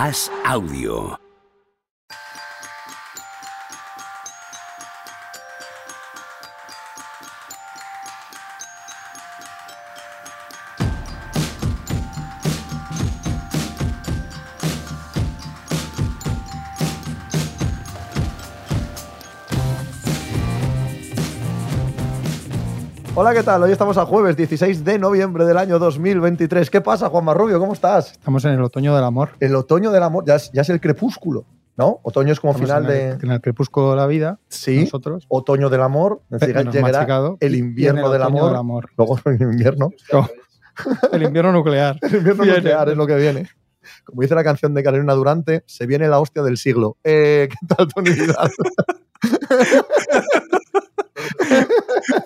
As Audio. Hola, ¿qué tal? Hoy estamos a jueves 16 de noviembre del año 2023. ¿Qué pasa, Juan Marrubio? ¿Cómo estás? Estamos en el otoño del amor. El otoño del amor, ya es, ya es el crepúsculo, ¿no? Otoño es como Estamos final en de. en el crepúsculo de la vida. Sí. Nosotros. Otoño del amor. Llegará machicado, el invierno el del, amor. del amor. Luego el invierno. No. el invierno nuclear. El invierno Viene. nuclear es lo que viene. Como dice la canción de Carolina Durante, se viene la hostia del siglo. Eh, ¿Qué tal, Tony Vidal?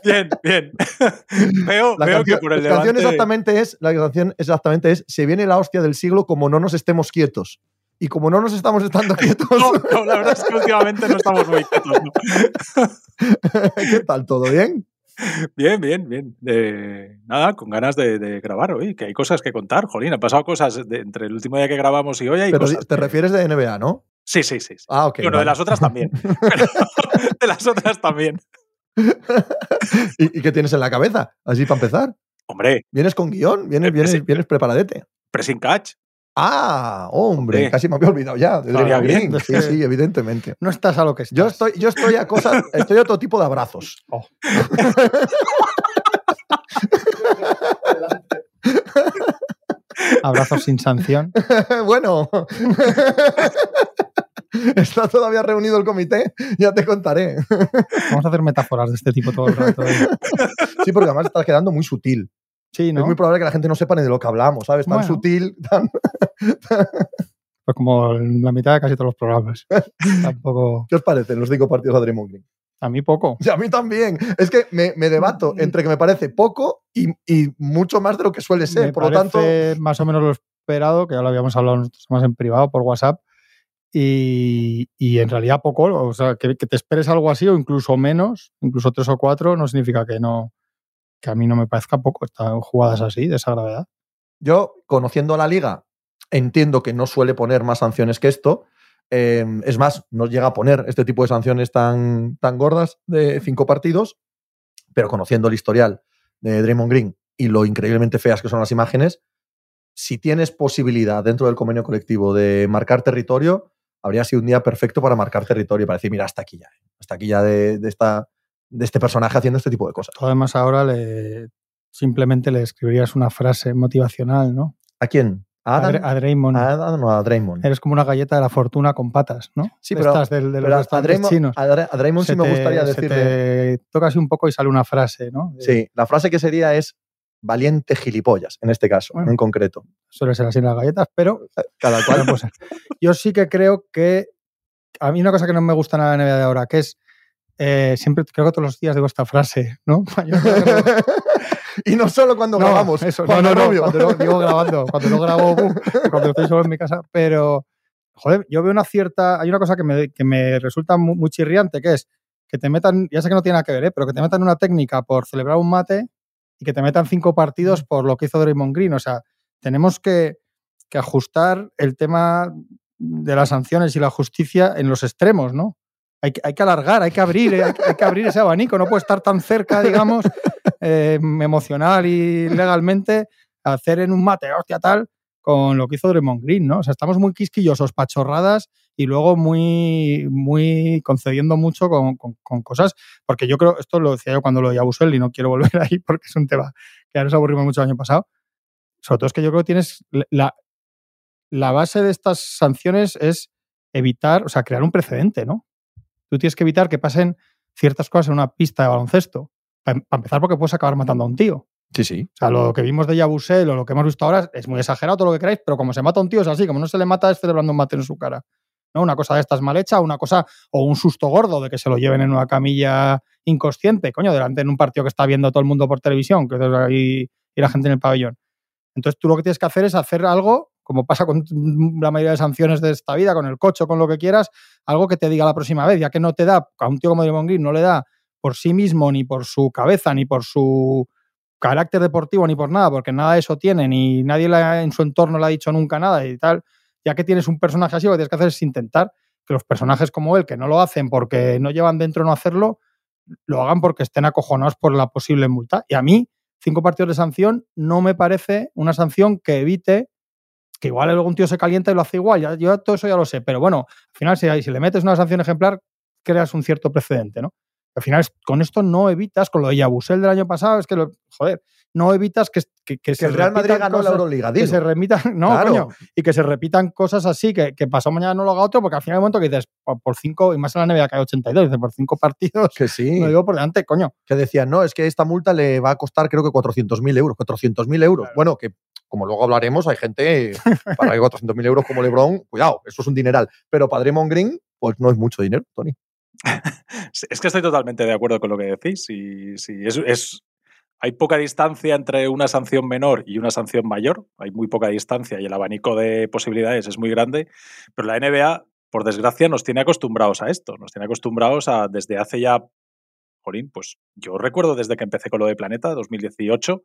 Bien, bien. veo La veo canción, que por el la canción levante... exactamente es, la canción exactamente es, se viene la hostia del siglo como no nos estemos quietos. Y como no nos estamos estando quietos, No, no, la verdad es que últimamente no estamos muy quietos. ¿no? ¿qué tal? ¿Todo bien? Bien, bien, bien. Eh, nada, con ganas de, de grabar hoy, que hay cosas que contar. Jolín, han pasado cosas de- entre el último día que grabamos y hoy. Hay Pero cosas te que- refieres de NBA, ¿no? Sí, sí, sí. sí. Ah, ok. bueno, de las otras también. Pero de las otras también. ¿Y, y qué tienes en la cabeza? Así para empezar. Hombre, ¿Vienes con guion? ¿Vienes, Eh, vienes, vienes preparadete? pressing catch. Ah, hombre, Hombre. casi me había olvidado ya. bien. Sí, sí, evidentemente. No estás a lo que estás. Yo estoy, yo estoy a cosas, estoy a otro tipo de abrazos. Oh. Abrazos sin sanción. bueno. Está todavía reunido el comité, ya te contaré. Vamos a hacer metáforas de este tipo todo el rato. ¿eh? Sí, porque además estás quedando muy sutil. Sí, ¿no? Es muy probable que la gente no sepa ni de lo que hablamos, ¿sabes? Tan Bueno. sutil, tan... Pues como la mitad de casi todos los programas. Tampoco. ¿Qué os parecen los cinco partidos de Draymond Green? A mí poco. Y a mí también. Es que me, me debato entre que me parece poco y, y mucho más de lo que suele ser. Me Por lo tanto, más o menos lo esperado, que ya lo habíamos hablado nosotros más en privado por WhatsApp. Y, y en realidad poco, o sea, que, te esperes algo así o incluso menos, incluso tres o cuatro, no significa que no, que a mí no me parezca poco. Están jugadas así, de esa gravedad. yo, conociendo a la liga, entiendo que no suele poner más sanciones que esto. Eh, es más, no llega a poner este tipo de sanciones tan, tan gordas de cinco partidos, pero conociendo el historial de Draymond Green y lo increíblemente feas que son las imágenes, si tienes posibilidad dentro del convenio colectivo de marcar territorio, habría sido un día perfecto para marcar territorio y para decir, mira, hasta aquí ya, ¿eh? hasta aquí ya de, de esta, de este personaje haciendo este tipo de cosas. Además ahora le, simplemente le escribirías una frase motivacional, ¿no? ¿A quién? ¿A Adam? A Draymond. A Adam o a Draymond? Eres como una galleta de la fortuna con patas, ¿no? Sí, pero- estas del- de, Pero a, Draymond, chinos. a Dra- a Draymond sí Se me te- gustaría se decirle. te toca así un poco y sale una frase, ¿no? Sí, la frase que sería es valiente gilipollas, en este caso, Bueno. en concreto. Suele ser así en las galletas, pero Cada cual. Bueno, pues, yo sí que creo que a mí una cosa que no me gusta nada de la NBA de ahora, que es eh, siempre creo que todos los días digo esta frase, ¿no? Y no solo cuando no, grabamos. eso, Juan no, no, no, cuando lo digo grabando, cuando lo grabo, uh, cuando estoy solo en mi casa, pero joder, yo veo una cierta, hay una cosa que me, que me resulta muy, muy chirriante, que es que te metan, ya sé que no tiene nada que ver, ¿eh? pero que te metan una técnica por celebrar un mate y que te metan cinco partidos por lo que hizo Draymond Green, o sea, tenemos que, que ajustar el tema de las sanciones y la justicia en los extremos, ¿no? Hay que, hay que alargar, hay que abrir, eh, hay, que- hay que abrir ese abanico, no puede estar tan cerca, digamos, eh, emocional y legalmente, hacer en un mate, hostia, tal, con lo que hizo Draymond Green, ¿no? O sea, estamos muy quisquillosos, pachorradas y luego muy, muy concediendo mucho con, con- con cosas, porque yo creo, esto lo decía yo cuando lo de Abusel y no quiero volver ahí porque es un tema que ya nos aburrimos mucho el año pasado. Sobre todo es que yo creo que tienes la, la base de estas sanciones es evitar, o sea, crear un precedente, ¿no? Tú tienes que evitar que pasen ciertas cosas en una pista de baloncesto. Para empezar, porque puedes acabar matando a un tío. Sí, sí. O sea, lo que vimos de Yabusel o lo que hemos visto ahora es muy exagerado todo lo que queráis, pero como se mata un tío es así, como no se le mata es celebrando un mate en su cara. ¿no? Una cosa de estas mal hecha, una cosa, o un susto gordo de que se lo lleven en una camilla inconsciente, coño, delante en un partido que está viendo todo el mundo por televisión, que ahí y la gente en el pabellón. Entonces tú lo que tienes que hacer es hacer algo, como pasa con la mayoría de sanciones de esta vida, con el coche, con lo que quieras, algo que te diga la próxima vez, ya que no te da, a un tío como Draymond Green no le da por sí mismo, ni por su cabeza, ni por su carácter deportivo, ni por nada, porque nada de eso tiene, ni nadie le ha- en su entorno le ha dicho nunca nada y tal. ya que tienes un personaje así, lo que tienes que hacer es intentar que los personajes como él, que no lo hacen porque no llevan dentro no hacerlo, lo hagan porque estén acojonados por la posible multa. Y a mí, cinco partidos de sanción no me parece una sanción que evite que igual un tío se calienta y lo hace igual. Ya, yo todo eso ya lo sé. Pero bueno, al final, si le metes una sanción ejemplar, creas un cierto precedente, ¿no? Al final, con esto no evitas, con lo de Yabusel del año pasado, es que, lo, joder, no evitas que, que, que, que el Real Madrid ganó cosas, la Euroliga, que se remitan, no, Claro. coño, y que se repitan cosas así, que, que pasado mañana no lo haga otro, porque al final hay un momento que dices, por, por cinco, y más en la NBA que hay 82, dices, por cinco partidos, Que sí. lo digo por delante, coño. que decían, no, es que esta multa le va a costar creo que 400.000 euros. 400.000 euros. Claro. Bueno, que como luego hablaremos, hay gente para que 400.000 euros como LeBron, cuidado, eso es un dineral. Pero para Draymond Green, pues no es mucho dinero, Tony. Es que estoy totalmente de acuerdo con lo que decís. Y, sí, es- hay poca distancia entre una sanción menor y una sanción mayor. Hay muy poca distancia y el abanico de posibilidades es muy grande. Pero la NBA, por desgracia, nos tiene acostumbrados a esto. Nos tiene acostumbrados a, desde hace ya, jolín, pues yo recuerdo desde que empecé con lo de Planeta, 2018,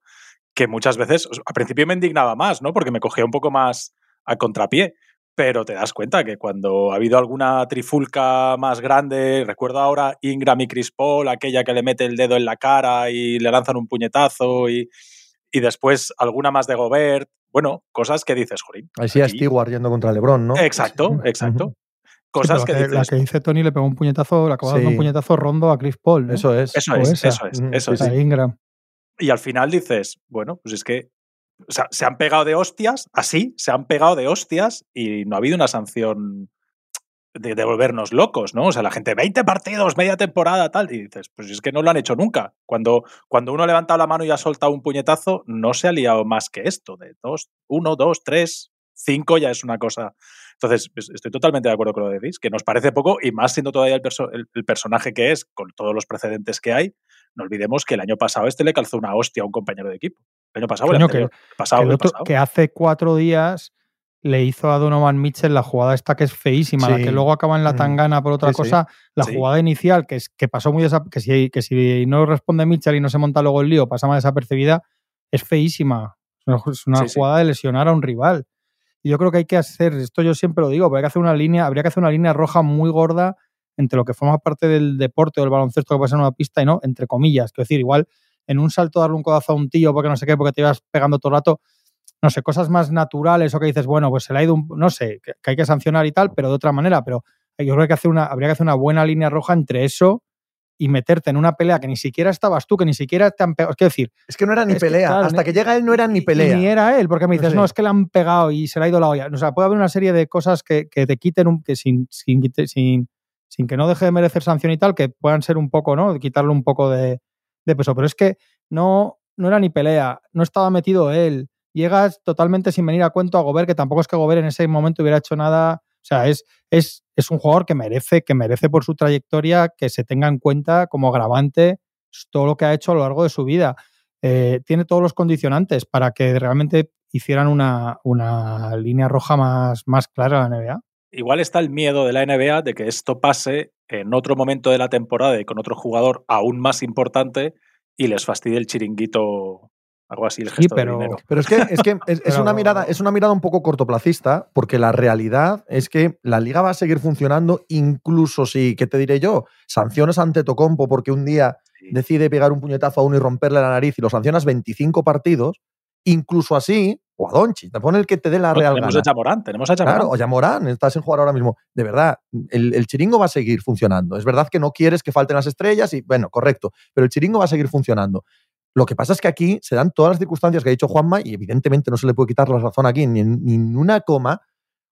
que muchas veces, al principio me indignaba más, ¿no? Porque me cogía un poco más a contrapié. Pero te das cuenta que cuando ha habido alguna trifulca más grande, recuerdo ahora Ingram y Chris Paul, aquella que le mete el dedo en la cara y le lanzan un puñetazo, y, y después alguna más de Gobert, bueno, cosas que dices, Jorín. Ahí sí a Stewart yendo contra LeBron, ¿no? Exacto, exacto. Cosas Sí, que la, dices. la que dice Tony le pegó un puñetazo, le acabó dando Sí. un puñetazo rondo a Chris Paul. ¿no? Eso es. Eso es, esa. eso es, eso es. A Ingram. Y al final dices, bueno, pues es que o sea, se han pegado de hostias, así, se han pegado de hostias y no ha habido una sanción de, de volvernos locos, ¿no? O sea, la gente, 20 partidos, media temporada, tal, y dices, pues es que no lo han hecho nunca. Cuando, cuando uno ha levantado la mano y ha soltado un puñetazo, no se ha liado más que esto, de dos, uno, dos, tres, cinco ya es una cosa. Entonces, es- estoy totalmente de acuerdo con lo decís, que nos parece poco, y más siendo todavía el- el personaje que es, con todos los precedentes que hay, no olvidemos que el año pasado este le calzó una hostia a un compañero de equipo. El año pasado, el que-. El pasado, que, el otro- pasado. que hace cuatro días le hizo a Donovan Mitchell la jugada esta que es feísima, la que luego acaba en la tangana por otra Sí, sí. cosa, la Sí. jugada inicial que, es, que pasó muy desa- que si, que si no responde Mitchell y no se monta luego el lío, pasa más desapercibida, es feísima. Es una, jugada de lesionar a un rival. Y yo creo que hay que hacer, esto yo siempre lo digo, pero hay que hacer una línea, habría que hacer una línea roja muy gorda entre lo que forma parte del deporte o del baloncesto que pasa en una pista y no, entre comillas. Quiero decir, igual en un salto darle un codazo a un tío porque no sé qué, porque te ibas pegando todo el rato, no sé, cosas más naturales o que dices, bueno, pues se le ha ido un, no sé, que, que hay que sancionar y tal, pero de otra manera, pero yo creo que, hacer una, habría que hacer una buena línea roja entre eso y meterte en una pelea que ni siquiera estabas tú, que ni siquiera te han pegado. Es que decir, Es que no era ni que, pelea. claro, Hasta ni- que llega él no era ni pelea. Ni era él, porque me dices, No sé. no, es que le han pegado y se le ha ido la olla. O sea, puede haber una serie de cosas que, que te quiten, un, que sin, sin, sin, sin que no deje de merecer sanción y tal, que puedan ser un poco, ¿no? Quitarle un poco de, de peso. Pero es que no, no era ni pelea, no estaba metido él. Llegas totalmente sin venir a cuento a Gobert, que tampoco es que Gobert en ese momento hubiera hecho nada. O sea, es, es, es un jugador que merece, que merece por su trayectoria que se tenga en cuenta como agravante todo lo que ha hecho a lo largo de su vida. Eh, tiene todos los condicionantes para que realmente hicieran una, una línea roja más, más clara a la NBA. Igual está el miedo de la NBA de que esto pase en otro momento de la temporada y con otro jugador aún más importante y les fastidie el chiringuito, algo así, el Sí, gesto pero- de dinero. Pero es que, es, que es, una mirada, es una mirada un poco cortoplacista, porque la realidad es que la liga va a seguir funcionando, incluso si, ¿qué te diré yo? Sanciones ante Tocompo porque un día Sí. decide pegar un puñetazo a uno y romperle la nariz y lo sancionas 25 partidos, incluso así, o a Donchi, te pone el que te dé la No, real tenemos gana. a Chamorán, tenemos a Chamorán. Claro, o ya Morán, estás en jugar ahora mismo. De verdad, el, el chiringo va a seguir funcionando. Es verdad que no quieres que falten las estrellas y, bueno, correcto, pero el chiringo va a seguir funcionando. Lo que pasa es que aquí se dan todas las circunstancias que ha dicho Juanma y evidentemente no se le puede quitar la razón aquí ni en, ni en una coma.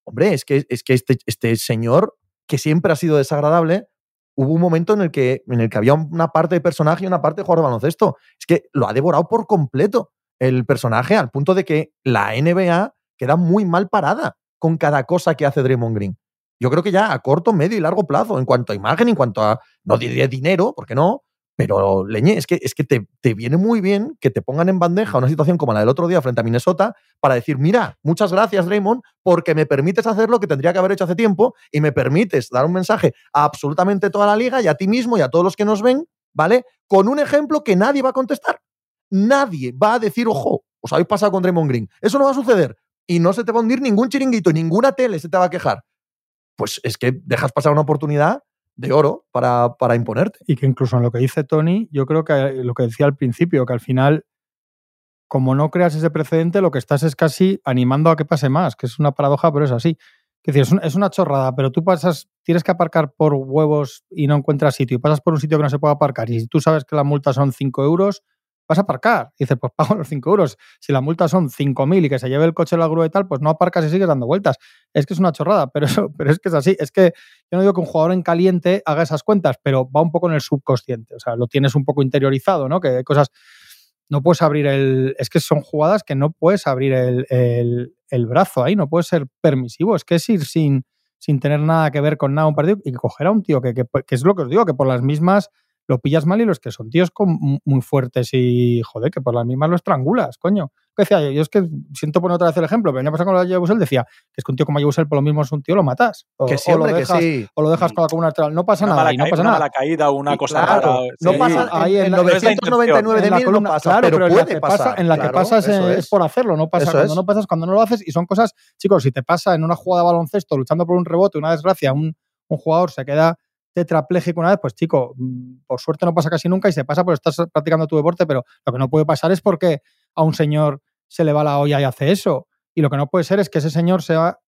Hombre, es que, es que este, este señor, que siempre ha sido desagradable, hubo un momento en el, que, en el que había una parte de personaje y una parte de jugador de baloncesto. Es que lo ha devorado por completo el personaje al punto de que la NBA queda muy mal parada con cada cosa que hace Draymond Green. Yo creo que ya a corto, medio y largo plazo, en cuanto a imagen, en cuanto a, no diré dinero, porque no, pero leñe, es que, es que te, te viene muy bien que te pongan en bandeja una situación como la del otro día frente a Minnesota para decir, mira, muchas gracias Draymond, porque me permites hacer lo que tendría que haber hecho hace tiempo y me permites dar un mensaje a absolutamente toda la liga y a ti mismo y a todos los que nos ven, ¿vale? Con un ejemplo que nadie va a contestar. Nadie va a decir, ojo, os habéis pasado con Draymond Green. Eso no va a suceder. y no se te va a hundir ningún chiringuito, ninguna tele se te va a quejar. Pues es que dejas pasar una oportunidad de oro para, para imponerte. Y que incluso en lo que dice Tony, yo creo que lo que decía al principio, que al final, como no creas ese precedente, lo que estás es casi animando a que pase más, que es una paradoja, pero es así. Es decir, es, un- es una chorrada, pero tú pasas, tienes que aparcar por huevos y no encuentras sitio, y pasas por un sitio que no se puede aparcar, y tú sabes que la multa son 5 euros, vas a aparcar. Y dices, pues pago los 5 euros. Si la multa son 5.000 y que se lleve el coche a la grúa y tal, pues no aparcas y sigues dando vueltas. Es que es una chorrada, pero, eso, pero es que es así. Es que yo no digo que un jugador en caliente haga esas cuentas, pero va un poco en el subconsciente. O sea, lo tienes un poco interiorizado, ¿no? Que hay cosas. No puedes abrir el. Es que son jugadas que no puedes abrir el, el- brazo ahí, no puedes ser permisivo. Es que es ir sin, sin tener nada que ver con nada un partido y coger a un tío que, que, que es lo que os digo, que por las mismas lo pillas mal y los que son tíos con- muy fuertes y, joder, que por las mismas lo estrangulas, coño. ¿Qué decía yo? Yo es que siento poner otra vez el ejemplo, pero año pasado con la Yabusel decía que es que un tío como Yabusel por lo mismo es un tío, lo matas. O, Que sí, o lo hombre, que dejas, sí. o lo dejas con la columna vertebral. No pasa Una nada, mala, no pasa una nada. mala caída, una Y cosa claro, rara. No Sí, pasa ahí en, en en la- 999 en de la mil no pasa, claro, pero, puede que pasar. pasa- en la que claro, pasas es, es. por hacerlo, no pasa Eso cuando es. no pasas, cuando no lo haces. Y son cosas, chicos, si te pasa en una jugada de baloncesto luchando por un rebote, una desgracia, un, un jugador se queda tetrapléjico una vez, pues chico, mm, por suerte no pasa casi nunca y se pasa porque estás practicando tu deporte, pero lo que no puede pasar es porque a un señor se le va la olla y hace eso. Y lo que no puede ser es que ese señor sea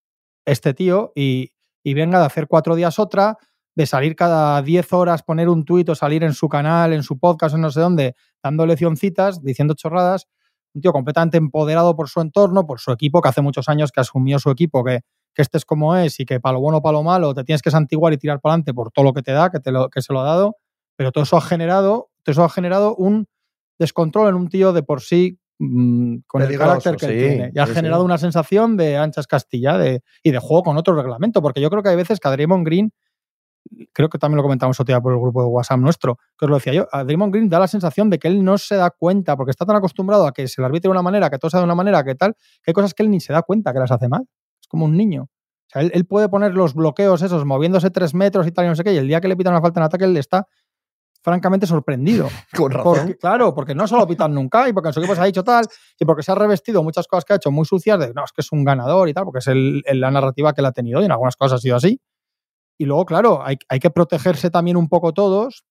este tío y, y venga de hacer cuatro días otra, de salir cada 10 horas, poner un tuit o salir en su canal, en su podcast o no sé dónde, dando leccioncitas, diciendo chorradas. Un tío completamente empoderado por su entorno, por su equipo, que hace muchos años que asumió su equipo, que, que este es como es y que para lo bueno o para lo malo te tienes que santiguar y tirar para adelante por todo lo que te da, que, te lo, que se lo ha dado. Pero todo eso ha generado, todo eso ha generado un descontrol en un tío de por sí mm, con el carácter que él tiene. Y ha sí, generado sí. una sensación de anchas Castilla de, y de juego con otro reglamento. Porque yo creo que hay veces que a Draymond Green, creo que también lo comentamos otro día por el grupo de WhatsApp nuestro, que os lo decía yo, a Draymond Green da la sensación de que él no se da cuenta, porque está tan acostumbrado a que se le arbitre de una manera, que todo sea de una manera, que tal, que hay cosas que él ni se da cuenta que las hace mal. Es como un niño. O sea, él, él puede poner los bloqueos esos, moviéndose tres metros y tal, y no sé qué, y el día que le pitan una falta en ataque, él está francamente sorprendido. Con razón. Porque, claro, porque no se lo pitan nunca y porque en su equipo se ha dicho tal y porque se ha revestido muchas cosas que ha hecho muy sucias de no, es que es un ganador y tal, porque es el- el- la narrativa que él ha tenido y en algunas cosas ha sido así. Y luego, claro, hay, hay que protegerse también un poco todos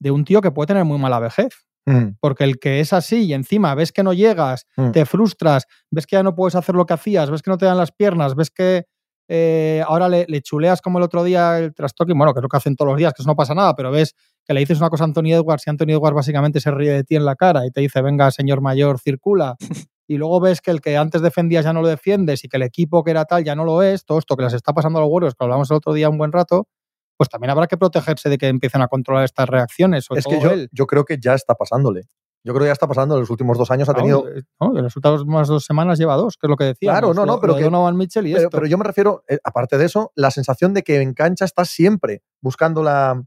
de un tío que puede tener muy mala vejez. Mm, Porque el que es así y encima ves que no llegas, mm. te frustras, ves que ya no puedes hacer lo que hacías, ves que no te dan las piernas, ves que eh, ahora le, le chuleas como el otro día el trastoque, bueno, que es lo que hacen todos los días, que eso no pasa nada, pero ves que le dices una cosa a Anthony Edwards y Anthony Edwards básicamente se ríe de ti en la cara y te dice, venga, señor mayor, circula. Y luego ves que el que antes defendías ya no lo defiendes y que el equipo que era tal ya no lo es, todo esto que les está pasando a los Warriors, que hablamos el otro día un buen rato, pues también habrá que protegerse de que empiecen a controlar estas reacciones. sobre Es que yo, él. yo creo que ya está pasándole. Yo creo que ya está pasando. En los últimos dos años ha No, tenido. no, en las últimas dos semanas lleva dos, que es lo que decía. Claro, no, no, pero que- Donovan Mitchell y Pero, esto. pero yo me refiero, eh, aparte de eso, la sensación de que en cancha está siempre buscando, la,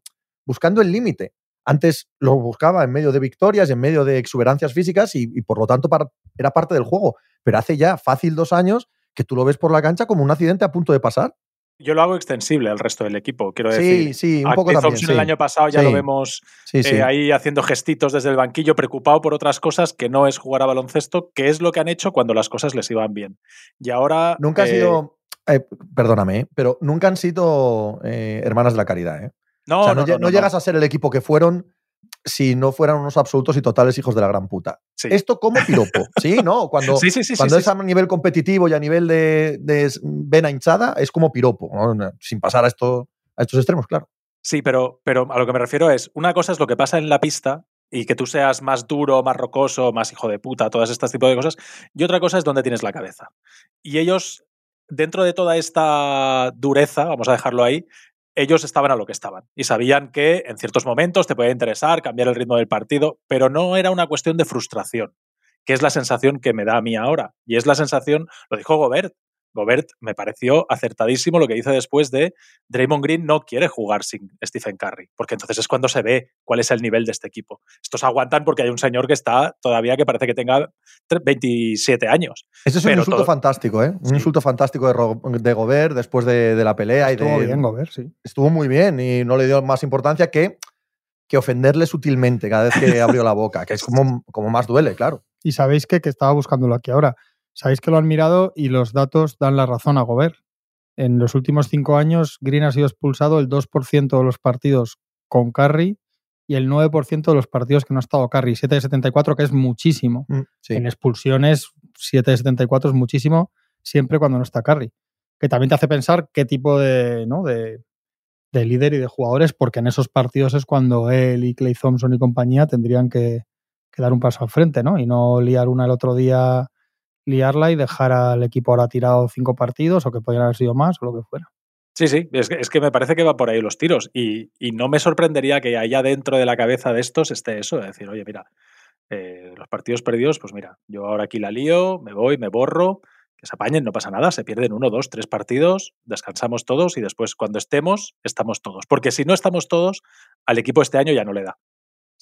buscando el límite. Antes lo buscaba en medio de victorias, en medio de exuberancias físicas y, y por lo tanto era parte del juego. Pero hace ya fácil dos años que tú lo ves por la cancha como un accidente a punto de pasar. Yo lo hago extensible al resto del equipo, quiero Sí, decir. sí, un a poco también. Sí. el año pasado ya Sí. lo vemos Sí, sí. eh, ahí haciendo gestitos desde el banquillo, preocupado por otras cosas que no es jugar a baloncesto, que es lo que han hecho cuando las cosas les iban bien. Y ahora. Nunca han eh, sido. eh, perdóname, eh, pero nunca han sido hermanas de la caridad. ¿eh? No, o sea, no, no, no no, llegas a ser el equipo que fueron si no fueran unos absolutos y totales hijos de la gran puta. Sí. Esto como piropo, ¿sí? ¿No? Cuando, Sí, sí, cuando es a nivel competitivo y a nivel de, de vena hinchada, es como piropo, ¿no? sin pasar a, esto, a estos extremos, claro. Sí, pero, pero a lo que me refiero es, una cosa es lo que pasa en la pista y que tú seas más duro, más rocoso, más hijo de puta, todas estas tipos de cosas, y otra cosa es dónde tienes la cabeza. Y ellos, dentro de toda esta dureza, vamos a dejarlo ahí, ellos estaban a lo que estaban y sabían que en ciertos momentos te podía interesar cambiar el ritmo del partido, pero no era una cuestión de frustración, que es la sensación que me da a mí ahora. Y es la sensación, lo dijo Gobert, Gobert me pareció acertadísimo lo que dice después de Draymond Green no quiere jugar sin Stephen Curry, porque entonces es cuando se ve cuál es el nivel de este equipo. Estos aguantan porque hay un señor que está todavía que parece que tenga tre- 27 años. Ese es un Pero insulto todo- fantástico, ¿eh? Un Sí. insulto fantástico de, Ro- de Gobert después de, de la pelea. Estuvo y de, bien, Gobert, sí. Estuvo muy bien y no le dio más importancia que, que ofenderle sutilmente cada vez que abrió la boca, que es como, como más duele, claro. Y sabéis que, que estaba buscándolo aquí ahora. Sabéis que lo han mirado y los datos dan la razón a Gobert. En los últimos cinco años, Green ha sido expulsado el 2% de los partidos con Curry y el 9% de los partidos que no ha estado Curry. 7 de 74, que es muchísimo. Mm, sí. En expulsiones, 7 de 74 es muchísimo, siempre cuando no está Curry. Que también te hace pensar qué tipo de, ¿no? de, de líder y de jugadores, porque en esos partidos es cuando él y Clay Thompson y compañía tendrían que, que dar un paso al frente, ¿no? Y no liar una el otro día, liarla y dejar al equipo ahora tirado cinco partidos o que podrían haber sido más o lo que fuera. Sí, sí, es que, es que me parece que va por ahí los tiros y, y, no me sorprendería que allá dentro de la cabeza de estos esté eso, de decir, oye, mira, eh, los partidos perdidos, pues mira, yo ahora aquí la lío, me voy, me borro, que se apañen, no pasa nada, se pierden uno, dos, tres partidos, descansamos todos y después cuando estemos, estamos todos. Porque si no estamos todos, al equipo este año ya no le da.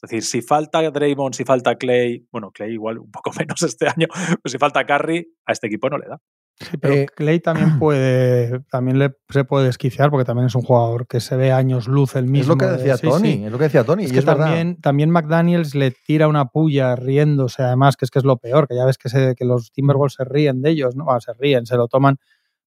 Es decir, si falta Draymond, si falta Clay, bueno, Clay igual un poco menos este año, pero si falta Curry, a este equipo no le da. Sí, pero eh, Clay también puede, también le, se puede desquiciar porque también es un jugador que se ve años luz el mismo. Es lo que decía de, Tony, sí, sí. es lo que decía Tony. Es y que es también, verdad. también McDaniels le tira una puya riéndose, además, que es que es lo peor, que ya ves que, se, que los Timberwolves se ríen de ellos, ¿no? Bueno, se ríen, se lo toman.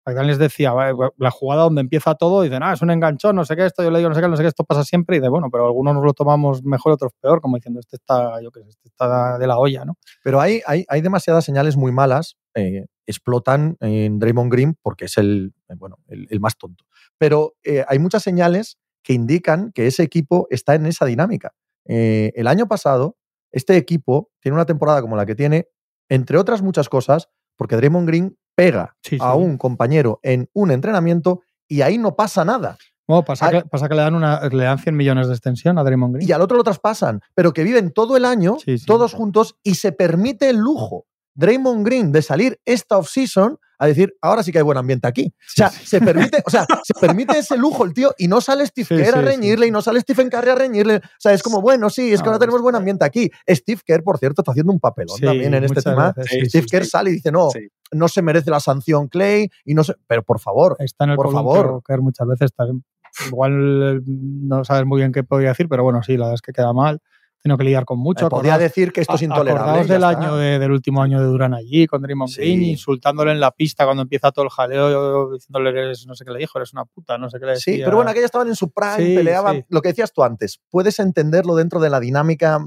McDaniels decía, la jugada donde empieza todo, dicen, ah, es un enganchón, no sé qué, esto, yo le digo, no sé qué, no sé qué, esto pasa siempre, y de bueno, pero algunos nos lo tomamos mejor, otros peor, como diciendo, este está, yo qué sé, este está de la olla, ¿no? Pero hay, hay, hay demasiadas señales muy malas, eh, explotan en Draymond Green porque es el, bueno, el, más tonto. Pero eh, hay muchas señales que indican que ese equipo está en esa dinámica. Eh, el año pasado, este equipo tiene una temporada como la que tiene, entre otras muchas cosas, porque Draymond Green pega Sí, sí. a un compañero en un entrenamiento y ahí no pasa nada. Bueno, pasa, Ah. que, pasa que le dan, una, le dan 100 millones de extensión a Draymond Green. Y al otro lo traspasan, pero que viven todo el año, sí. todos juntos, y se permite el lujo, Draymond Green, de salir esta offseason a decir, ahora sí que hay buen ambiente aquí. O sea, Sí, se permite, o sea, se permite ese lujo el tío y no sale Steve Sí, Kerr a reñirle y no sale Stephen Curry a reñirle. O sea, es como, bueno, sí, es que ahora tenemos buen ambiente aquí. Steve Kerr, por cierto, está haciendo un papelón también en este tema. Steve Kerr sale y dice, no, no se merece la sanción Clay y no se... Pero por favor, Está en el Por favor. Kerr muchas veces también. Igual eh, no sabes muy bien qué podría decir, pero bueno, sí, la verdad es que queda mal. Tengo que lidiar con mucho. podría Acordaos- decir que esto es intolerable. Acordaos del año de- del último año de Durán allí, con Draymond Sí. Green, insultándole en la pista cuando empieza todo el jaleo, diciéndole eres, no sé qué le dijo, eres una puta, no sé qué le decía. Sí, pero bueno, aquellos estaban en su prime, Sí, peleaban. sí. Lo que decías tú antes, puedes entenderlo dentro de la dinámica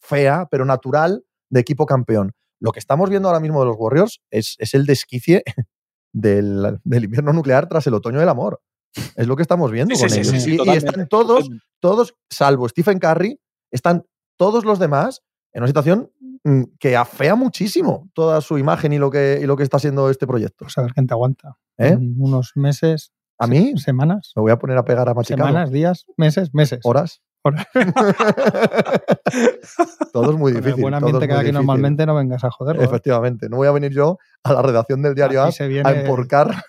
fea, pero natural de equipo campeón. Lo que estamos viendo ahora mismo de los Warriors es, es el desquicie del, del invierno nuclear tras el otoño del amor. Es lo que estamos viendo Sí, con sí, sí, ellos. sí, sí, y, están todos, todos, salvo Stephen Curry, están todos los demás en una situación mm, que afea muchísimo toda su imagen y lo que, y lo que está siendo este proyecto. Pues a ver quién te aguanta. ¿eh? En unos meses, A mí semanas, me voy a poner a pegar a machicado. semanas, días, meses, meses. horas. Horas. todo es muy Con el difícil. buen ambiente que aquí difícil. normalmente no vengas a joderlo. ¿eh? Efectivamente. No voy a venir yo a la redacción del diario Aquí A se a emporcar.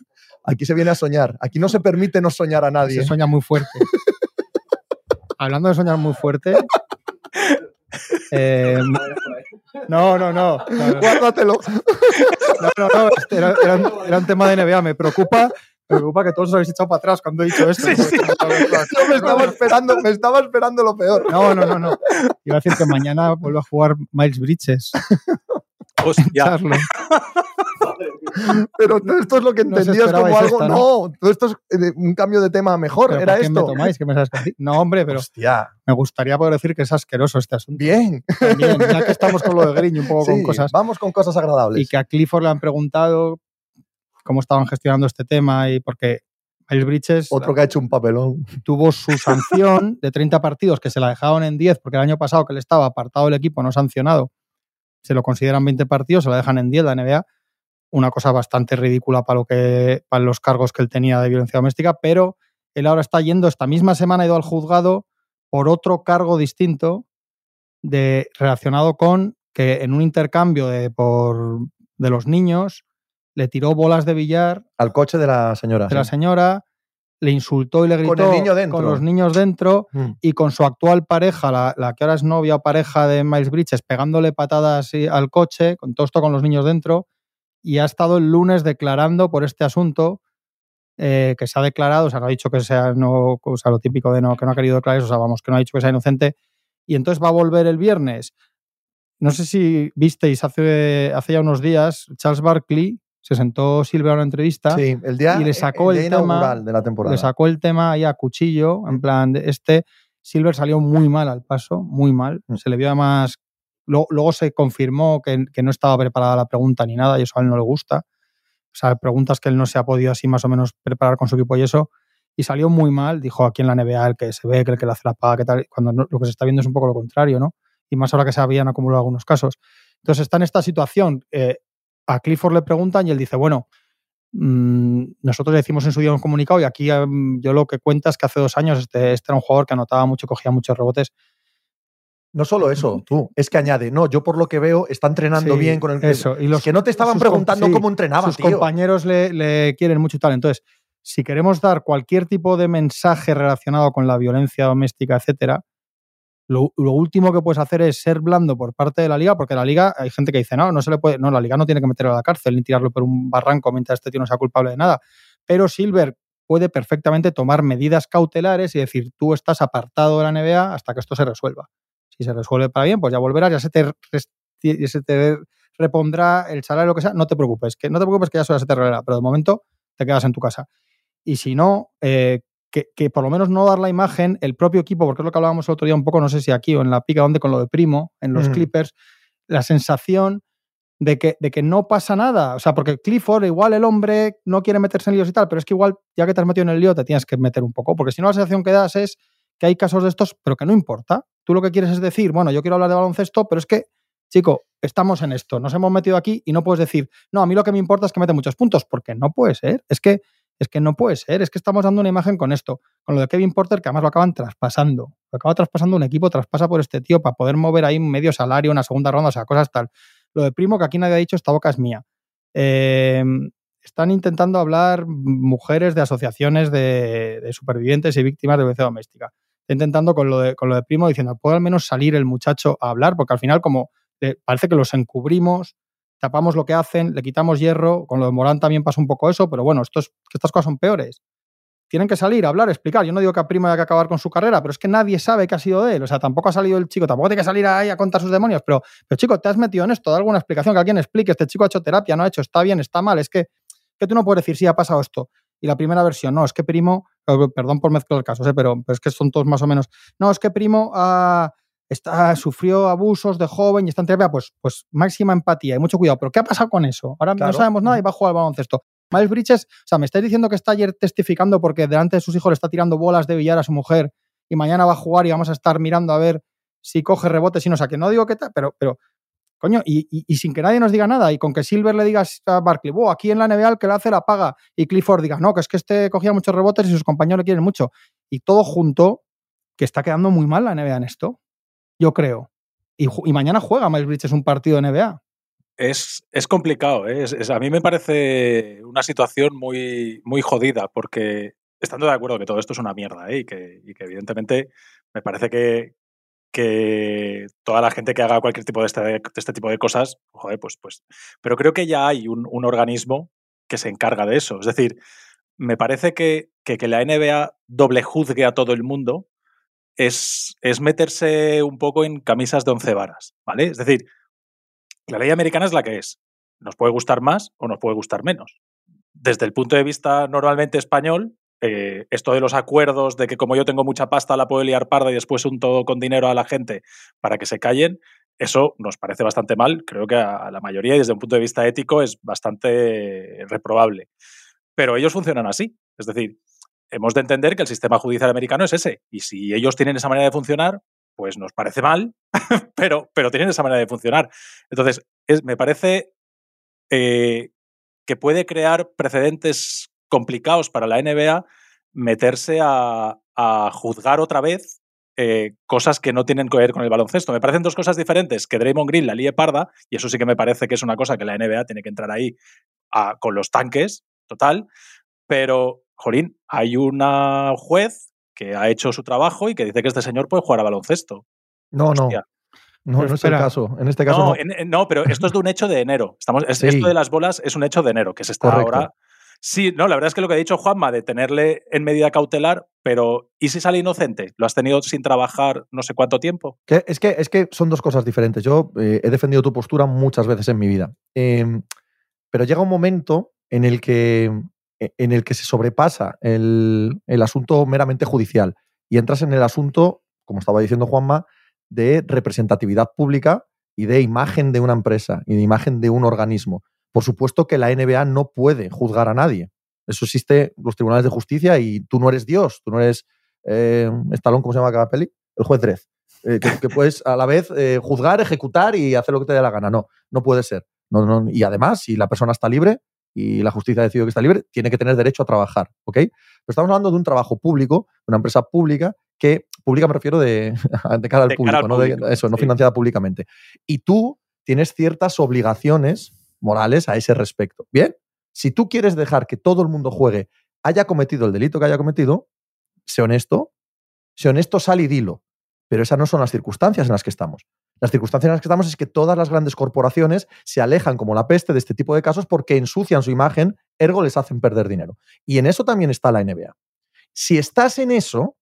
Aquí se viene a soñar. Aquí no se permite no soñar a nadie. Se sueña muy fuerte. Hablando de soñar muy fuerte. Eh, no, no, no. Guárdatelo. no, no, no, era, era un, era un tema de NBA. Me preocupa, me preocupa que todos os habéis echado para atrás cuando he dicho esto. Sí, sí. Yo me estaba esperando, me estaba esperando lo peor. No, no, no, no. Iba a decir que mañana vuelve a jugar Miles Bridges. Hostia. Pero no, esto es lo que No entendías como algo. esta, no, ¿no? todo esto es eh, un cambio de tema mejor. ¿Pero Era me esto. tomáis? ¿Qué me sabes decir? No, hombre, pero Hostia, me gustaría poder decir que es asqueroso este asunto. bien. También, ya que estamos con lo de y un poco con cosas. Vamos con cosas agradables. y que a Clifford le han preguntado cómo estaban gestionando este tema y porque Miles Bridges Otro que ha hecho un papelón. tuvo su sanción de 30 partidos que se la dejaron en 10 porque el año pasado que él estaba apartado del equipo, no sancionado, se lo consideran 20 partidos, se la dejan en 10 la NBA. Una cosa bastante ridícula para, lo que, para los cargos que él tenía de violencia doméstica, pero él ahora está yendo, esta misma semana ha ido al juzgado por otro cargo distinto de, relacionado con que en un intercambio de, por, de los niños le tiró bolas de billar Al coche de la señora. de la señora, le insultó y le Con gritó el niño dentro. con los niños dentro Mm. y con su actual pareja, la, la que ahora es novia o pareja de Miles Bridges, pegándole patadas al coche, con todo esto con los niños dentro, y ha estado el lunes declarando por este asunto eh, que se ha declarado, o sea, no ha dicho que sea, no, o sea, lo típico de no, que no ha querido declarar eso, o sea, vamos, que no ha dicho que sea inocente, y entonces va a volver el viernes. no sé si visteis hace, hace ya unos días, Charles Barkley se sentó Silver a una entrevista Sí, el día, y le sacó el, día tema de la temporada. le sacó el tema ahí a cuchillo, en plan, de este Silver salió muy mal al paso, muy mal. Mm. Se le vio además, luego, se confirmó que, no estaba preparada la pregunta ni nada y eso a él no le gusta. O sea, preguntas que él no se ha podido así más o menos preparar con su equipo y eso. Y salió muy mal, dijo aquí en la NBA el que se ve, que el que le hace la paga, que tal, cuando lo que se está viendo es un poco lo contrario, ¿no? Y más ahora que se habían acumulado algunos casos. Entonces está en esta situación. eh, a Clifford le preguntan y él dice, bueno, mm, nosotros le decimos en su día un comunicado y aquí em, yo lo que cuenta es que hace dos años este, este era un jugador que anotaba mucho, cogía muchos rebotes. No solo eso, tú, es que añade, no, yo por lo que veo está entrenando Sí, bien con el eso. Y los, es que no te estaban preguntando sí, cómo entrenaba, sus tío. compañeros le, le quieren mucho y tal. Entonces, si queremos dar cualquier tipo de mensaje relacionado con la violencia doméstica, etcétera, lo, lo último que puedes hacer es ser blando por parte de la liga, porque la liga hay gente que dice, no, no se le puede, no, la liga no tiene que meterlo a la cárcel ni tirarlo por un barranco mientras este tío no sea culpable de nada. Pero Silver puede perfectamente tomar medidas cautelares y decir, tú estás apartado de la NBA hasta que esto se resuelva. Si se resuelve para bien, pues ya volverás, ya se te, ya se te repondrá el salario, lo que sea, no te preocupes, que no te preocupes que ya se te arreglará, pero de momento te quedas en tu casa. Y si no, eh, que, que por lo menos no dar la imagen, el propio equipo, porque es lo que hablábamos el otro día un poco, no sé si aquí o en la pica, donde con lo de Primo, en los Mm. Clippers, la sensación de que, de que no pasa nada. O sea, porque Clifford, igual el hombre no quiere meterse en líos y tal, pero es que igual, ya que te has metido en el lío, te tienes que meter un poco, porque si no, la sensación que das es que hay casos de estos, pero que no importa. Tú lo que quieres es decir, bueno, yo quiero hablar de baloncesto, pero es que, chico, estamos en esto, nos hemos metido aquí y no puedes decir, no, a mí lo que me importa es que mete muchos puntos, porque no puede ser. Es que, es que no puede ser, es que estamos dando una imagen con esto, con lo de Kevin Porter, que además lo acaban traspasando. Lo acaba traspasando un equipo, traspasa por este tío para poder mover ahí un medio salario, una segunda ronda, o sea, cosas tal. Lo de Primo, que aquí nadie ha dicho, esta boca es mía. Eh, están intentando hablar mujeres de asociaciones de supervivientes y víctimas de violencia doméstica. Intentando con lo, de, con lo de Primo diciendo, ¿puede al menos salir el muchacho a hablar? Porque al final, como eh, parece que los encubrimos, tapamos lo que hacen, le quitamos hierro. Con lo de Morán también pasa un poco eso, pero bueno, estas cosas son peores. Tienen que salir a hablar, explicar. Yo no digo que a Primo haya que acabar con su carrera, pero es que nadie sabe qué ha sido de él. O sea, tampoco ha salido el chico, tampoco tiene que salir ahí a contar sus demonios, pero, pero chico, te has metido en esto, da alguna explicación, que alguien explique, este chico ha hecho terapia, no ha hecho, está bien, está mal, es que, que tú no puedes decir, sí, ha pasado esto. Y la primera versión, no, es que Primo, perdón por mezclar casos, eh, pero, pero es que son todos más o menos, no, es que Primo ah, está, sufrió abusos de joven y está en terapia, pues, pues máxima empatía y mucho cuidado. Pero ¿qué ha pasado con eso? Ahora Claro. no sabemos nada y va a jugar al baloncesto. Miles Bridges, o sea, me estáis diciendo que está ayer testificando porque delante de sus hijos le está tirando bolas de billar a su mujer y mañana va a jugar y vamos a estar mirando a ver si coge rebotes y no, o sea, que no digo que tal, pero, pero coño, y, sin que nadie nos diga nada y con que Silver le diga a Barkley, "Buah, aquí en la NBA el que le hace la paga y Clifford diga, no, que es que este cogía muchos rebotes y sus compañeros le quieren mucho. Y todo junto, que está quedando muy mal la NBA en esto, yo creo. Y, mañana juega Miles Bridges un partido de NBA. Es, es complicado, ¿eh? Es- a mí me parece una situación muy, muy jodida, porque estando de acuerdo que todo esto es una mierda, ¿eh? y, que, y que evidentemente me parece que, que toda la gente que haga cualquier tipo de este, de este tipo de cosas, joder, pues, pues. Pero creo que ya hay un, un organismo que se encarga de eso. Es decir, me parece que, que, que la NBA doble juzgue a todo el mundo es, es meterse un poco en camisas de once varas, ¿vale? Es decir, la ley americana es la que es. Nos puede gustar más o nos puede gustar menos. Desde el punto de vista normalmente español, eh, esto de los acuerdos de que como yo tengo mucha pasta la puedo liar parda y después un todo con dinero a la gente para que se callen, eso nos parece bastante mal. Creo que a la mayoría y desde un punto de vista ético es bastante reprobable. Pero ellos funcionan así. Es decir, hemos de entender que el sistema judicial americano es ese. Y si ellos tienen esa manera de funcionar, pues nos parece mal, pero, pero tienen esa manera de funcionar. Entonces, es, me parece eh, que puede crear precedentes complicados para la NBA meterse a, a juzgar otra vez eh, cosas que no tienen que ver con el baloncesto. Me parecen dos cosas diferentes, que Draymond Green la líe parda, y eso sí que me parece que es una cosa que la NBA tiene que entrar ahí a, con los tanques, total, pero, Jolín, hay una juez que ha hecho su trabajo y que dice que este señor puede jugar a baloncesto. No, Hostia. no. No, no es el caso. En este caso No, no. en- en- no, pero esto es de un hecho de enero. Estamos, es- Sí. Esto de las bolas es un hecho de enero, que se está Correcto. ahora. Sí, no, la verdad es que lo que ha dicho Juanma de tenerle en medida cautelar, pero ¿y si sale inocente? ¿Lo has tenido sin trabajar no sé cuánto tiempo? Es, que, es que son dos cosas diferentes. Yo eh, he defendido tu postura muchas veces en mi vida. Em, pero llega un momento en el que, e- en el que se sobrepasa el, el asunto meramente judicial y entras en el asunto, como estaba diciendo Juanma, de representatividad pública y de imagen de una empresa y de imagen de un organismo. Por supuesto que la NBA no puede juzgar a nadie. Eso existe en los tribunales de justicia y tú no eres Dios, tú no eres eh, Stallone, ¿cómo se llama cada peli? El juez Dredd. Eh, que, que puedes a la vez eh, juzgar, ejecutar y hacer lo que te dé la gana. No, no puede ser. No, no, y además, si la persona está libre y la justicia ha decidido que está libre, tiene que tener derecho a trabajar. ¿ok? Pero estamos hablando de un trabajo público, de una empresa pública, que pública me refiero de, de cara al De público, cara al no de- eso, no financiada públicamente. Y tú tienes ciertas obligaciones morales a ese respecto. Bien, si tú quieres dejar que todo el mundo juegue, haya cometido el delito que haya cometido, sé honesto, sé honesto, sal y dilo. Pero esas no son las circunstancias en las que estamos. Las circunstancias en las que estamos es que todas las grandes corporaciones se alejan como la peste de este tipo de casos porque ensucian su imagen, ergo les hacen perder dinero. Y en eso también está la NBA. Si estás en eso,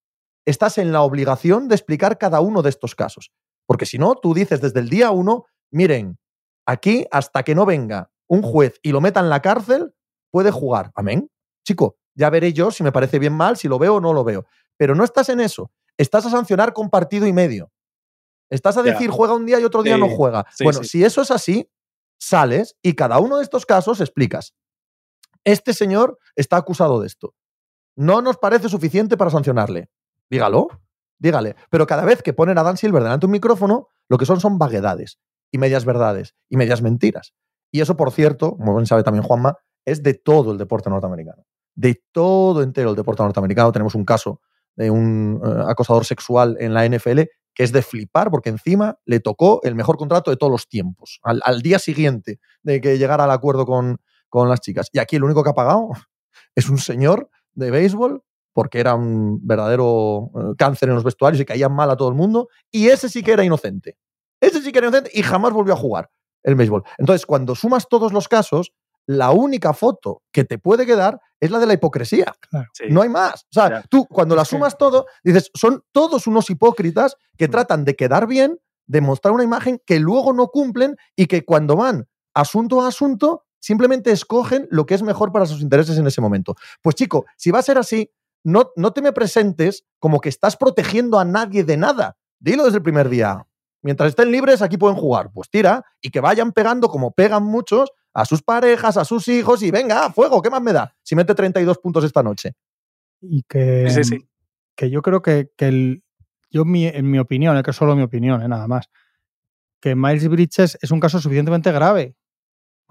estás en la obligación de explicar cada uno de estos casos. Porque si no, tú dices desde el día uno, miren, aquí hasta que no venga un juez y lo meta en la cárcel, puede jugar. Amén. Chico, ya veré yo si me parece bien mal, si lo veo o no lo veo. Pero no estás en eso. Estás a sancionar con partido y medio. Estás a decir juega un día y otro día Sí, no juega. sí, bueno, sí. si eso es así, sales y cada uno de estos casos explicas. Este señor está acusado de esto. No nos parece suficiente para sancionarle. Dígalo, dígale. Pero cada vez que ponen a Dan Silver delante de un micrófono, lo que son son vaguedades y medias verdades y medias mentiras. Y eso, por cierto, como bien sabe también Juanma, es de todo el deporte norteamericano. De todo entero el deporte norteamericano. Tenemos un caso de un eh, acosador sexual en la NFL que es de flipar porque encima le tocó el mejor contrato de todos los tiempos, al, día siguiente de que llegara al acuerdo con, con las chicas. Y aquí el único que ha pagado es un señor de béisbol porque era un verdadero eh, cáncer en los vestuarios y caían mal a todo el mundo. Y ese sí que era inocente. Era inocente y jamás volvió a jugar el béisbol. Entonces, cuando sumas todos los casos, la única foto que te puede quedar es la de la hipocresía. Sí. No hay más. O sea, tú cuando la sumas todo, dices, son todos unos hipócritas que Mm. tratan de quedar bien, de mostrar una imagen que luego no cumplen y que cuando van asunto a asunto, simplemente escogen lo que es mejor para sus intereses en ese momento. Pues chico, si va a ser así, no, no te me presentes como que estás protegiendo a nadie de nada. Dilo desde el primer día. Mientras estén libres, aquí pueden jugar. Pues tira y que vayan pegando como pegan muchos a sus parejas, a sus hijos y venga, a fuego, ¿qué más me da? Si mete 32 puntos esta noche. Y que, Sí, sí, sí. que yo creo que, que el, yo mi- en mi opinión, es que es solo mi opinión, eh, nada más, que Miles Bridges es un caso suficientemente grave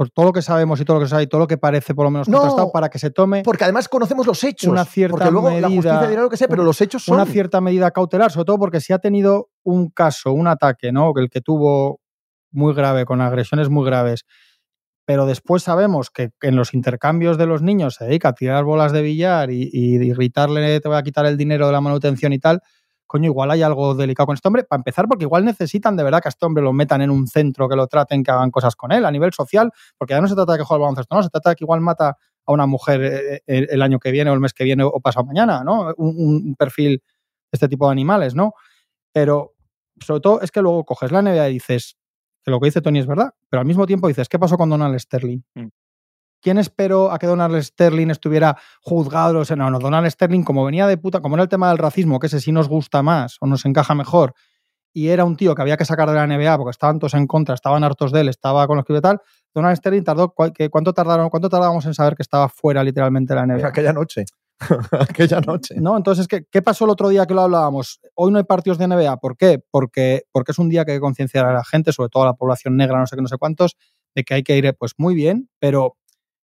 por todo lo que sabemos y todo lo que se sabe y todo lo que parece por lo menos No. para que se tome Porque además conocemos los hechos. Una cierta porque luego la justicia medida- dirá lo que sea, pero los hechos son. una cierta medida cautelar, sobre todo porque si ha tenido un caso, un ataque, ¿no? El que tuvo muy grave, con agresiones muy graves, pero después sabemos que en los intercambios de los niños se dedica a tirar bolas de billar y, y gritarle te voy a quitar el dinero de la manutención y tal, coño, igual hay algo delicado con este hombre, para empezar, porque igual necesitan de verdad que a este hombre lo metan en un centro, que lo traten, que hagan cosas con él a nivel social, porque ya no se trata de que juegue al baloncesto, no, se trata de que igual mata a una mujer eh, eh, el año que viene o el mes que viene o pasado mañana, ¿no? Un, perfil de este tipo de animales, ¿no? Pero sobre todo es que luego coges la NBA y dices que lo que dice Tony es verdad, pero al mismo tiempo dices, ¿qué pasó con Donald Sterling? Mm. ¿Quién esperó a que Donald Sterling estuviera juzgado? O sea, no, no, Donald Sterling, como venía de puta, como era el tema del racismo, que ese sí nos gusta más o nos encaja mejor, y era un tío que había que sacar de la NBA porque estaban todos en contra, estaban hartos de él, estaba con los que tal, Donald Sterling tardó, ¿cu- que- ¿cuánto tardaron, cuánto tardábamos en saber que estaba fuera literalmente de la NBA? Aquella noche. Aquella noche. ¿No? Entonces, ¿qué, ¿qué pasó el otro día que lo hablábamos? Hoy no hay partidos de NBA. ¿Por qué? Porque, porque es un día que hay que concienciar a la gente, sobre todo a la población negra, no sé qué, no sé cuántos, de que hay que ir, pues muy bien, pero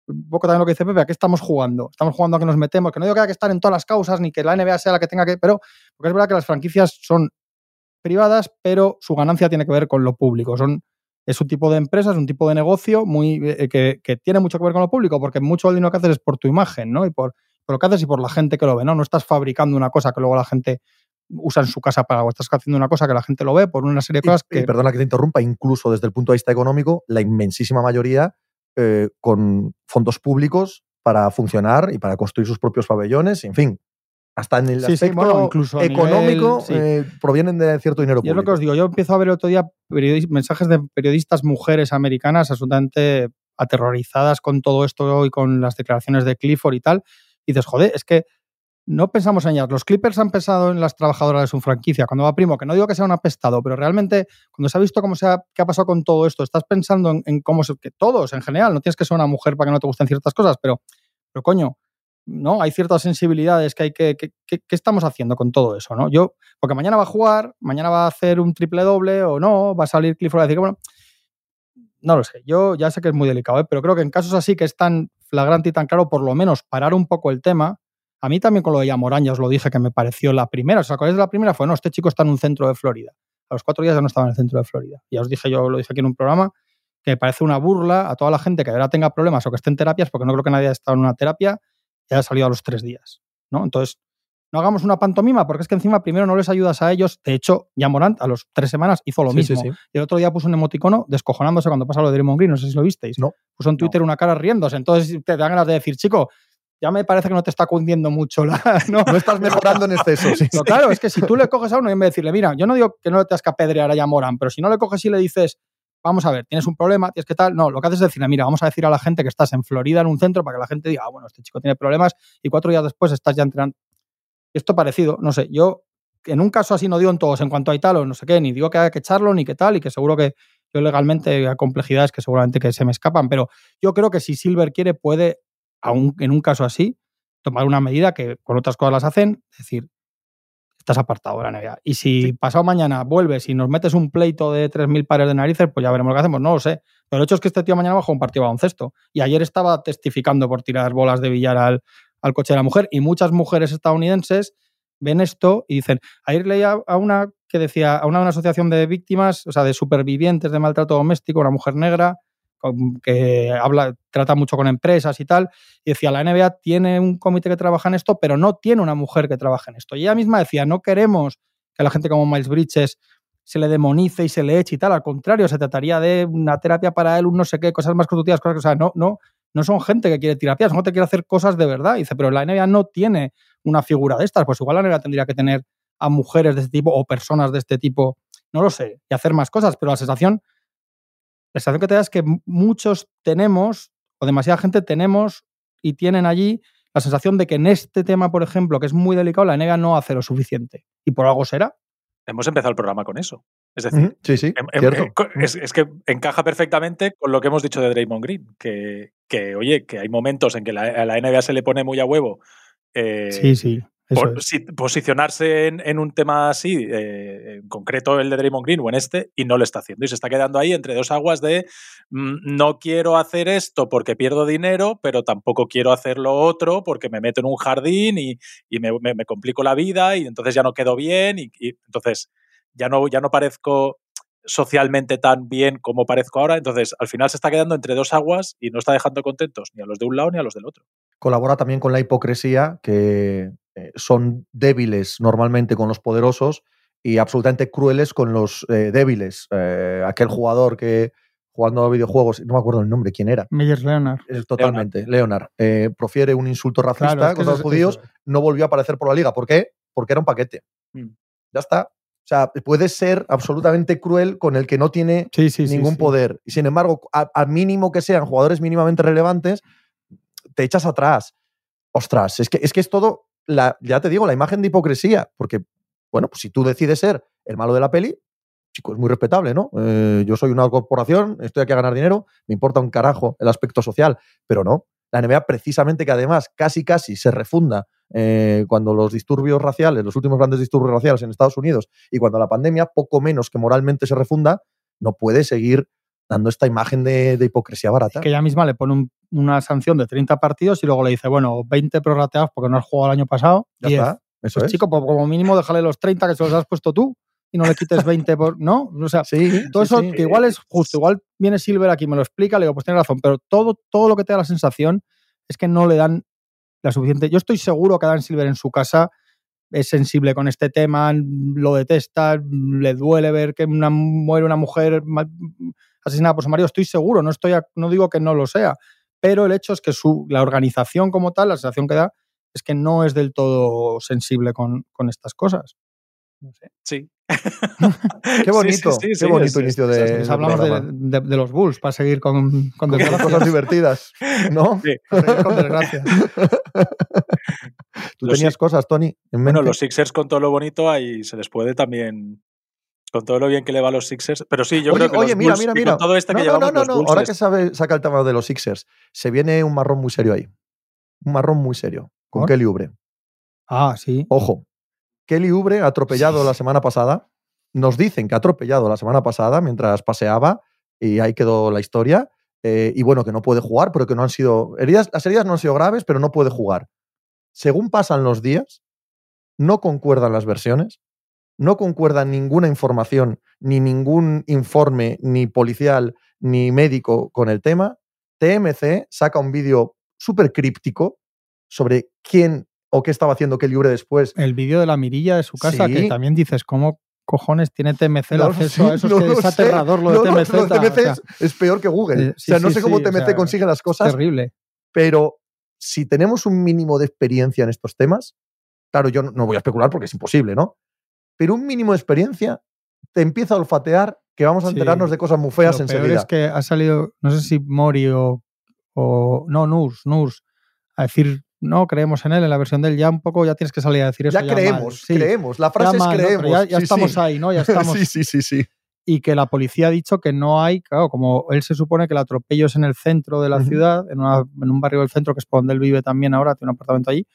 un poco también lo que dice Pepe, ¿a qué estamos jugando? Estamos jugando a que nos metemos, que no digo que haya que estar en todas las causas, ni que la NBA sea la que tenga que, pero porque es verdad que las franquicias son privadas, pero su ganancia tiene que ver con lo público. Son, es un tipo de empresa, es un tipo de negocio muy, eh, que, que tiene mucho que ver con lo público, porque mucho del dinero que haces es por tu imagen, ¿no? Y por, por lo que haces y por la gente que lo ve, ¿no? No estás fabricando una cosa que luego la gente usa en su casa para algo, estás haciendo una cosa que la gente lo ve por una serie de Y- cosas y que... perdona que te interrumpa, incluso desde el punto de vista económico, la inmensísima mayoría eh, con fondos públicos para funcionar y para construir sus propios pabellones, en fin. hasta en el Sí, sí, aspecto bueno, incluso a económico, nivel- sí. eh, provienen de cierto dinero Y es lo que público. os digo, yo empiezo a ver el otro día mensajes de periodistas mujeres americanas absolutamente aterrorizadas con todo esto y con las declaraciones de Clifford y tal. Y dices, joder, es que no pensamos en ellas. Los Clippers han pensado en las trabajadoras de su franquicia. Cuando va primo, que no digo que sea un apestado, pero realmente cuando se ha visto cómo se ha, qué ha pasado con todo esto, estás pensando en, cómo se, que todos en general, no tienes que ser una mujer para que no te gusten ciertas cosas, pero, pero coño, ¿no? Hay ciertas sensibilidades que hay que, que, que- ¿qué estamos haciendo con todo eso, ¿no? Yo, porque mañana va a jugar, mañana va a hacer un triple doble o no, va a salir Clifford a decir bueno, no lo sé, yo ya sé que es muy delicado, ¿eh? pero creo que en casos así que es tan flagrante y tan claro, por lo menos parar un poco el tema. A mí también con lo de Yamorán, ya os lo dije, que me pareció la primera. ¿Os acordáis de la primera? Fue, no, este chico está en un centro de Florida. A los cuatro días ya no estaba en el centro de Florida. Ya os dije, yo lo dije aquí en un programa, que me parece una burla a toda la gente que ahora tenga problemas o que esté en terapias, porque no creo que nadie haya estado en una terapia y haya salido a los tres días. ¿no? Entonces, no hagamos una pantomima, porque es que encima primero no les ayudas a ellos. De hecho, ya Morant a los tres semanas hizo lo Sí, mismo. sí. Y el otro día puso un emoticono descojonándose cuando pasa lo de Draymond Green, no sé si lo visteis. No. Puso en Twitter una cara riéndose. Entonces te dan ganas de decir, chico, ya me parece que no te está cundiendo mucho la. ¿no? No estás mejorando en exceso. sí. Pero claro, es que si tú le coges a uno y en vez de decirle, mira, yo no digo que no le tengas que apedrear a Yamoran, pero si no le coges y le dices, vamos a ver, tienes un problema, tienes que tal, no, lo que haces es decirle, mira, vamos a decir a la gente que estás en Florida en un centro para que la gente diga, ah, bueno, este chico tiene problemas y cuatro días después estás ya entrenando. Esto parecido, no sé, yo en un caso así no digo en todos en cuanto hay tal o no sé qué, ni digo que haya que echarlo ni que tal y que seguro que yo legalmente hay complejidades que seguramente que se me escapan, pero yo creo que si Silver quiere puede, aun en un caso así, tomar una medida que con otras cosas las hacen, es decir, estás apartado de la NBA. Y si pasado mañana vuelves y nos metes un pleito de 3.000 pares de narices, pues ya veremos lo que hacemos, no lo sé. Pero el hecho es que este tío mañana a jugar un partido de baloncesto. Y ayer estaba testificando por tirar bolas de billar al, al coche de la mujer. Y muchas mujeres estadounidenses ven esto y dicen, ayer leía a una que decía, a una, una asociación de víctimas, o sea, de supervivientes de maltrato doméstico, una mujer negra, que habla, trata mucho con empresas y tal, y decía, la NBA tiene un comité que trabaja en esto, pero no tiene una mujer que trabaje en esto. Y ella misma decía, no queremos que la gente como Miles Bridges se le demonice y se le eche y tal, al contrario, se trataría de una terapia para él, un no sé qué, cosas más constructivas, cosas que, sea, no, no, no son gente que quiere terapias, son gente que quiere hacer cosas de verdad. Y dice, pero la NBA no tiene una figura de estas, pues igual la NBA tendría que tener a mujeres de este tipo o personas de este tipo, no lo sé, y hacer más cosas, pero la sensación, la sensación que te da es que muchos tenemos, o demasiada gente tenemos y tienen allí la sensación de que en este tema, por ejemplo, que es muy delicado, la NBA no hace lo suficiente. Y por algo será. Hemos empezado el programa con eso. Es decir, Ujú, Sí, sí, Em- em- cierto. eh, Es, es que encaja perfectamente con lo que hemos dicho de Draymond Green, que, que, oye, que hay momentos en que la, a la NBA se le pone muy a huevo eh, Sí, sí. Eso por- es. si- posicionarse en, en un tema así, eh, en concreto el de Draymond Green o en este, y no lo está haciendo. Y se está quedando ahí entre dos aguas de mm, no quiero hacer esto porque pierdo dinero, pero tampoco quiero hacer lo otro porque me meto en un jardín y, y me, me- me complico la vida y entonces ya no quedo bien y, y entonces ya no, ya no parezco socialmente tan bien como parezco ahora. Entonces, al final se está quedando entre dos aguas y no está dejando contentos ni a los de un lado ni a los del otro. colabora también con la hipocresía, que eh, son débiles normalmente con los poderosos y absolutamente crueles con los eh, débiles. Eh, aquel jugador que jugando a videojuegos, no me acuerdo el nombre, quién era. Meyers Leonard. Totalmente, Leonard. eh, profiere un insulto racista Claro, es que contra los judíos, eso no volvió a aparecer por la liga. ¿Por qué? Porque era un paquete. Mm. Ya está. O sea, puede ser absolutamente cruel con el que no tiene Sí, sí, sí, ningún sí. poder. Y sin embargo, a- al mínimo que sean jugadores mínimamente relevantes, te echas atrás. Ostras, es que es, que es todo, la, ya te digo, la imagen de hipocresía. Porque, bueno, pues si tú decides ser el malo de la peli, chico, es muy respetable, ¿no? Eh, yo soy una corporación, estoy aquí a ganar dinero, me importa un carajo el aspecto social, pero no. La NBA, precisamente que además casi casi se refunda eh, cuando los disturbios raciales, los últimos grandes disturbios raciales en Estados Unidos y cuando la pandemia, poco menos que moralmente se refunda, no puede seguir dando esta imagen de, de hipocresía barata. que ella misma le pone un- una sanción de 30 partidos y luego le dice, bueno, 20 prorrateados porque no has jugado el año pasado. Ya 10. está. Eso Pues es. chico, pues como mínimo déjale los 30 que se los has puesto tú y no le quites 20 por... ¿No? O sea, sí, todo sí, eso sí. que igual es justo, igual viene Silver aquí, me lo explica, le digo, pues tiene razón, pero todo, todo lo que te da la sensación es que no le dan la suficiente... Yo estoy seguro que Dan Silver en su casa es sensible con este tema, lo detesta, le duele ver que una, muere una mujer asesinada por su marido, estoy seguro, no, estoy a- no digo que no lo sea, pero el hecho es que su, la organización como tal, la sensación que da es que no es del todo sensible con, con estas cosas. No sé. Sí. Qué bonito, Sí, sí, sí, qué bonito inicio de. hablamos de, programa. de- de los Bulls para seguir con, con Con cosas divertidas, ¿no? Sí. Con desgracias. Tú Los tenías cosas, Tony, en mente. Bueno, los Sixers con todo lo bonito ahí se les puede también. Con todo lo bien que le va a los Sixers. Pero sí, yo oye, creo que oye, los mira, Bulls, mira, y mira. con todo no, que no, llevamos no, los no, Bulls Ahora les- que sabe, saca el tema de los Sixers, se viene un marrón muy serio ahí. Un marrón muy serio. Con ¿Por? Kelly Ubre. Ah, sí. Ojo. Kelly Ubre ha atropellado la semana pasada. Nos dicen que ha atropellado la semana pasada mientras paseaba y ahí quedó la historia. Eh, y bueno, que no puede jugar, pero que no han sido. Heridas, las heridas no han sido graves, pero no puede jugar. Según pasan los días, no concuerdan las versiones, no concuerda ninguna información, ni ningún informe, ni policial, ni médico con el tema. TMC saca un vídeo súper críptico sobre quién o qué estaba haciendo Kelly Ubre después El vídeo de la mirilla de su casa, Sí. que también dices, ¿cómo cojones tiene TMC el No acceso sé, a eso? no es que aterrador lo de No, no, TMZ. lo de TMC o sea, es, es peor que Google. eh, sí, o sea, no sí, sé cómo o TMC sea, consigue las cosas, terrible. pero si tenemos un mínimo de experiencia en estos temas, claro, yo no voy a especular porque es imposible, ¿no? Pero un mínimo de experiencia te empieza a olfatear que vamos a Sí. enterarnos de cosas muy feas Lo peor enseguida. es que ha salido, no sé si Mori o, o no, Nurs, Nurs, a decir, no, creemos en él, en la versión del ya un poco, ya tienes que salir a decir eso. ya creemos, Sí, creemos. La ya frase mal, es creemos. ya, ya sí, estamos sí. ahí, ¿no? Ya estamos. sí, sí, sí, sí. Y que la policía ha dicho que no hay, claro, como él se supone que el atropello es en el centro de la ciudad, en, una- en un barrio del centro que es por donde él vive también ahora, tiene un apartamento allí,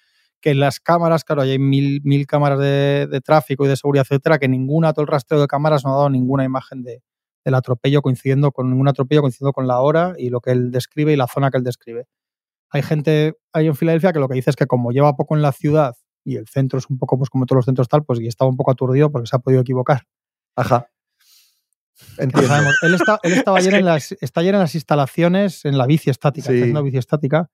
que las cámaras, claro, hay mil, mil cámaras de, de tráfico y de seguridad, etcétera, que ninguna, todo el rastreo de cámaras no ha dado ninguna imagen de, del atropello coincidiendo con ningún atropello coincidiendo con la hora y lo que él describe y la zona que él describe. Hay gente ahí en Filadelfia que lo que dice es que como lleva poco en la ciudad y el centro es un poco pues como todos los centros tal, pues y estaba un poco aturdido porque se ha podido equivocar. Ajá. Entiendo. Él, está, él estaba Es ayer en las, está ayer en las instalaciones, en la bici estática, Sí. haciendo bici estática,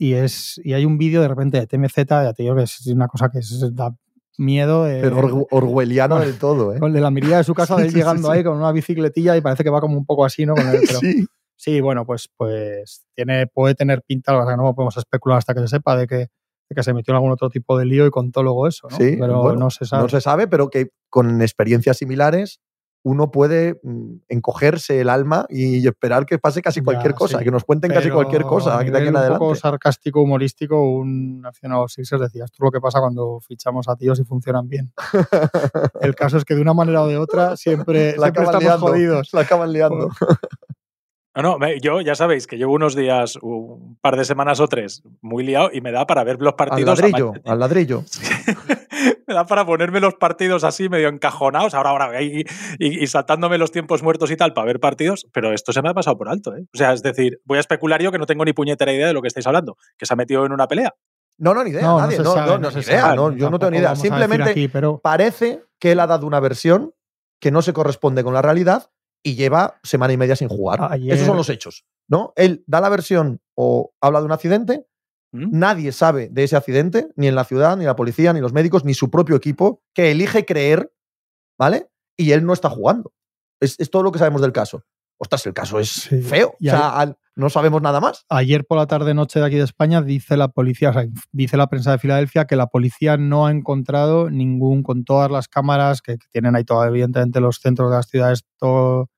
y, es, y hay un vídeo de repente de TMZ, ya te digo que es una cosa que es- da miedo. de- Pero orwelliano del todo, ¿eh? con de la mirilla de su casa, de él sí, llegando sí. ahí con una bicicletilla y parece que va como un poco así, ¿no? Con el- pero- sí. Sí. bueno, pues, pues tiene, puede tener pinta, lo que no podemos especular hasta que se sepa de que, que se metió en algún otro tipo de lío y contó luego eso, ¿no? Sí, pero bueno, no se sabe. No se sabe, pero que con experiencias similares uno puede mm, encogerse el alma y esperar que pase casi Ya, cualquier cosa, sí. que nos cuenten casi Pero cualquier cosa a de aquí en Un poco adelante. sarcástico, humorístico, un aficionado Sixers decía, esto es lo que pasa cuando fichamos a tíos y funcionan bien. El caso es que de una manera o de otra siempre, La siempre acaban estamos liando. jodidos. La acaban liando. No, no, yo ya sabéis que llevo unos días, un par de semanas o tres, muy liado y me da para ver los Al partidos. a ladrillo, machete. al ladrillo. me da para ponerme los partidos así medio encajonados, ahora, ahora, y, y- y saltándome los tiempos muertos y tal para ver partidos, pero esto se me ha pasado por alto, ¿eh? O sea, es decir, voy a especular yo que no tengo ni puñetera idea de lo que estáis hablando, que se ha metido en una pelea. No, no, ni idea, No, no nadie. se No, sabe, no, no se idea, sabe. no, yo no tengo ni idea. Simplemente aquí, pero parece que él ha dado una versión que no se corresponde con la realidad y lleva semana y media sin jugar. Ayer- Esos son los hechos, ¿no? Él da la versión o habla de un accidente, ¿Mm? nadie sabe de ese accidente, ni en la ciudad, ni la policía, ni los médicos, ni su propio equipo, que elige creer, ¿vale? Y él no está jugando. Es, es todo lo que sabemos del caso. Ostras, el caso es Sí. feo. Y o sea, al- no sabemos nada más. ayer por la tarde noche de aquí de España dice la policía, o sea, dice la prensa de Filadelfia que la policía no ha encontrado ningún, con todas las cámaras que, que tienen ahí todo, evidentemente los centros de las ciudades, todo,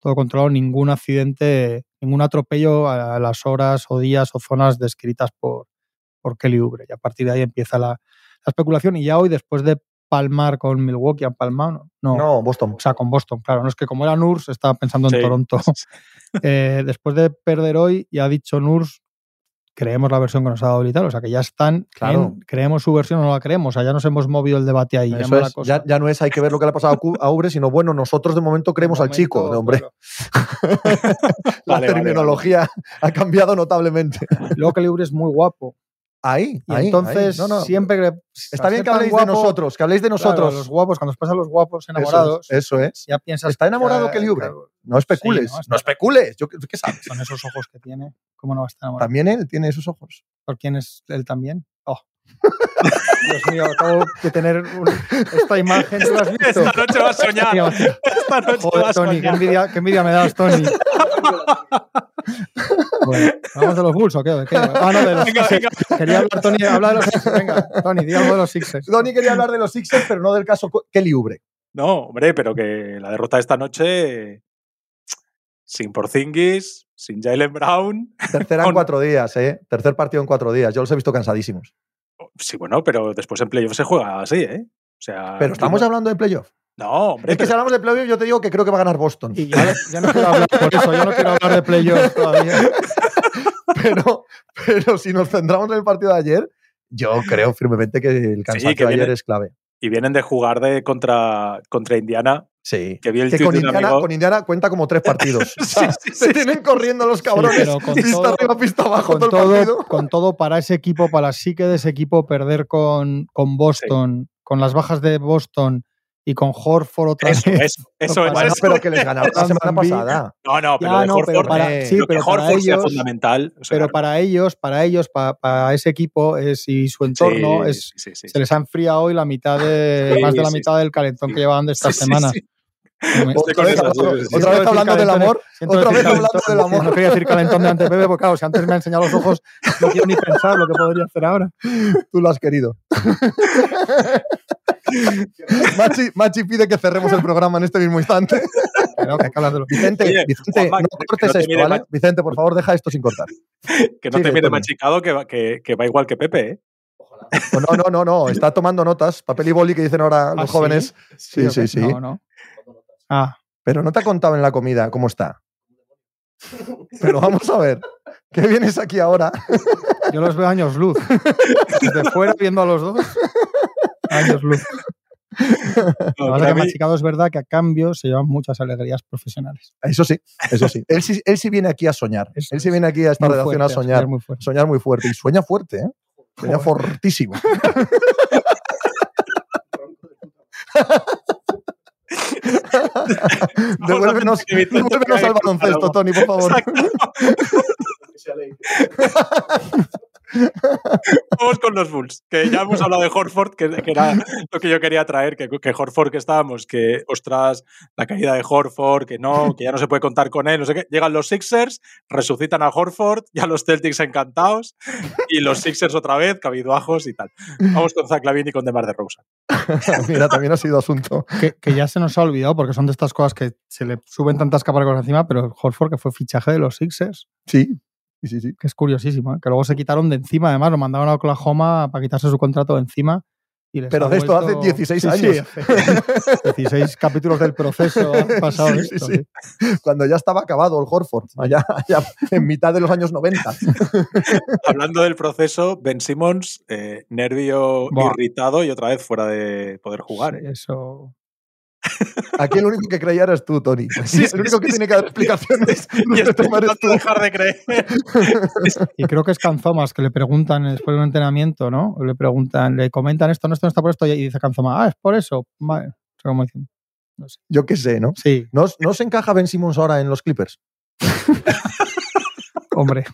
todo controlado, ningún accidente, ningún atropello a, las horas o días o zonas descritas por, por Kelly Oubre. Y a partir de ahí empieza la, la especulación. Y ya hoy, después de palmar con Milwaukee, han palmado, ¿no? no No, Boston. o sea, con Boston, claro. No es que como era Nurs, estaba pensando en Sí. Toronto. Eh, después de perder hoy, ya ha dicho Nurs, creemos la versión que nos ha dado Vital. O sea, que ya están, Claro. en- creemos su versión o no la creemos. O sea, ya nos hemos movido el debate ahí. ya Eso no la es. cosa. Ya, ya no es hay que ver lo que le ha pasado a Ubre, sino bueno, nosotros de momento creemos De al chico, de hombre. claro. La Vale, vale, terminología ha cambiado notablemente. Luego que Libre es muy guapo. Ahí, Y ahí, entonces, ahí. No, no. siempre que. Está bien que habléis guapo, de nosotros, que habléis de claro, nosotros. los guapos, cuando os pasan los guapos Eso es, enamorados, Eso es. ya piensas. ¿Está enamorado que- Kelly Oubre? claro, No especules. Sí, no, especules. Yo, ¿Qué sabes? Son esos ojos que tiene. ¿Cómo no va a estar enamorado? También él tiene esos ojos. ¿Por quién es él también? Oh. Dios mío, acabo de tener un- esta imagen. ¿Tú la has visto? Esta noche vas a soñar. Esta noche Joder, vas a Tony, qué soñar. envidia, qué envidia me das, Tony. Bueno, ¿Hablamos de los Bulls o qué? ¿De qué? Ah, no, de los Venga, Sixers. Quería hablar, Tony, habla de los Sixers. Venga, Tony, di algo de los Sixers. Donny quería hablar de los Sixers, pero no del caso Kelly Oubre. No, hombre, pero que la derrota de esta noche sin Porzingis, sin Jalen Brown. Tercera en cuatro días, ¿eh? Tercer partido en cuatro días. Yo los he visto cansadísimos. Sí, bueno, pero después en playoff se juega así, ¿eh? O sea, Pero estamos no, hablando de playoff. No, hombre, Es que si hablamos de playoff, yo te digo que creo que va a ganar Boston. Y ya, ya no quiero hablar por eso, yo no quiero hablar de playoffs todavía. Pero, pero si nos centramos en el partido de ayer, yo creo firmemente que el cansancio que de ayer viene- es clave. y vienen de jugar de contra, contra Indiana. Sí. Que vi el Que con Indiana, con Indiana cuenta como tres partidos. O sea, Sí, sí, se sí, tienen corriendo los cabrones. pero con pista todo- arriba, pista abajo Con todo, el todo, partido. con todo, para ese equipo, para la psique de ese equipo, perder con, con Boston, con las bajas de Boston y con Horford otra Eso, vez. eso, eso es. Bueno, eso pero que les ganaron la semana pasada. No, no, pero Ya, lo de no, pero Horford, para, eh, sí, lo que pero para Horford sea fundamental. o sea, pero para ellos, para ellos, para, para ese equipo es, y su entorno, sí, es, sí, sí, se les ha enfriado hoy la mitad de, Sí, más de la sí, mitad del calentón que llevaban de esta sí, con Otra vez, hablando- otra vez del amor. Otra vez hablando del amor. No quería decir calentón de Pepe, porque claro, si antes me ha enseñado los ojos, no quiero ni pensar lo que podría hacer ahora. Tú lo has querido. Machi, Machi pide que cerremos el programa en este mismo instante. Pero que hay que hablar de los Vicente, Oye, Vicente, no cortes no esto, ¿vale? Vicente, por favor, deja esto sin cortar. Que no te mire machicado, que va, que, que va igual que Pepe, ¿eh? No, no, no, no, está tomando notas, papel y boli que dicen ahora los ¿sí? jóvenes. Sí, ¿o sí, sí. No, no. Ah, Pero no te ha contado en la comida cómo está. Pero vamos a ver. ¿Qué vienes aquí ahora? yo los veo años luz. Desde fuera viendo a los dos. Años luz. No, Lo que mí- Machicado es verdad que a cambio se llevan muchas alegrías profesionales. Eso sí, eso sí. Él sí, él sí viene aquí a soñar. Eso Él sí es. viene aquí a esta Muy redacción fuerte, a soñar. muy fuerte. Soñar muy fuerte. Y sueña fuerte, ¿eh? Sueña fortísimo. devuélvenos devuélvenos al baloncesto, Tony, por favor. Vamos con los Bulls, que ya hemos hablado de Horford, que, que era lo que yo quería traer, que, que Horford que estábamos, que ostras, la caída de Horford, que no, que ya no se puede contar con él, no sé qué. Llegan los Sixers, resucitan a Horford, ya los Celtics encantados, y los Sixers otra vez, cabiduajos y tal. Vamos con Zach Lavin y con DeMar DeRozan. Mira, también ha sido asunto. Que, que ya se nos ha olvidado porque son de estas cosas que se le suben tantas capas de cosas encima, pero Horford, que fue fichaje de los Sixers, Sí, sí, sí. sí. que es curiosísimo, ¿eh? que luego se quitaron de encima, además, lo mandaron a Oklahoma para quitarse su contrato de encima. y les Pero de esto hace vuelto- 16 Sí, sí, años. hace 16 capítulos del proceso han pasado Sí, sí, esto. sí. Cuando ya estaba acabado el Horford, allá, allá en mitad de los años 90. Hablando del proceso, Ben Simmons, eh, nervio Buah. irritado y otra vez fuera de poder jugar. Sí, ¿eh? Eso. Aquí el único que creía eres tú, Tony. Sí, el único sí, que sí. tiene que dar explicaciones Y estoy tú. dejar de creer. Y creo que es Canzomas que le preguntan después de un entrenamiento, ¿no? Le preguntan, le comentan esto, no, esto no está por esto, y dice Canzoma, ah, es por eso. Vale. O sea, como diciendo, Yo qué sé, ¿no? Sí, ¿No, no os encaja Ben Simmons ahora en los Clippers? hombre.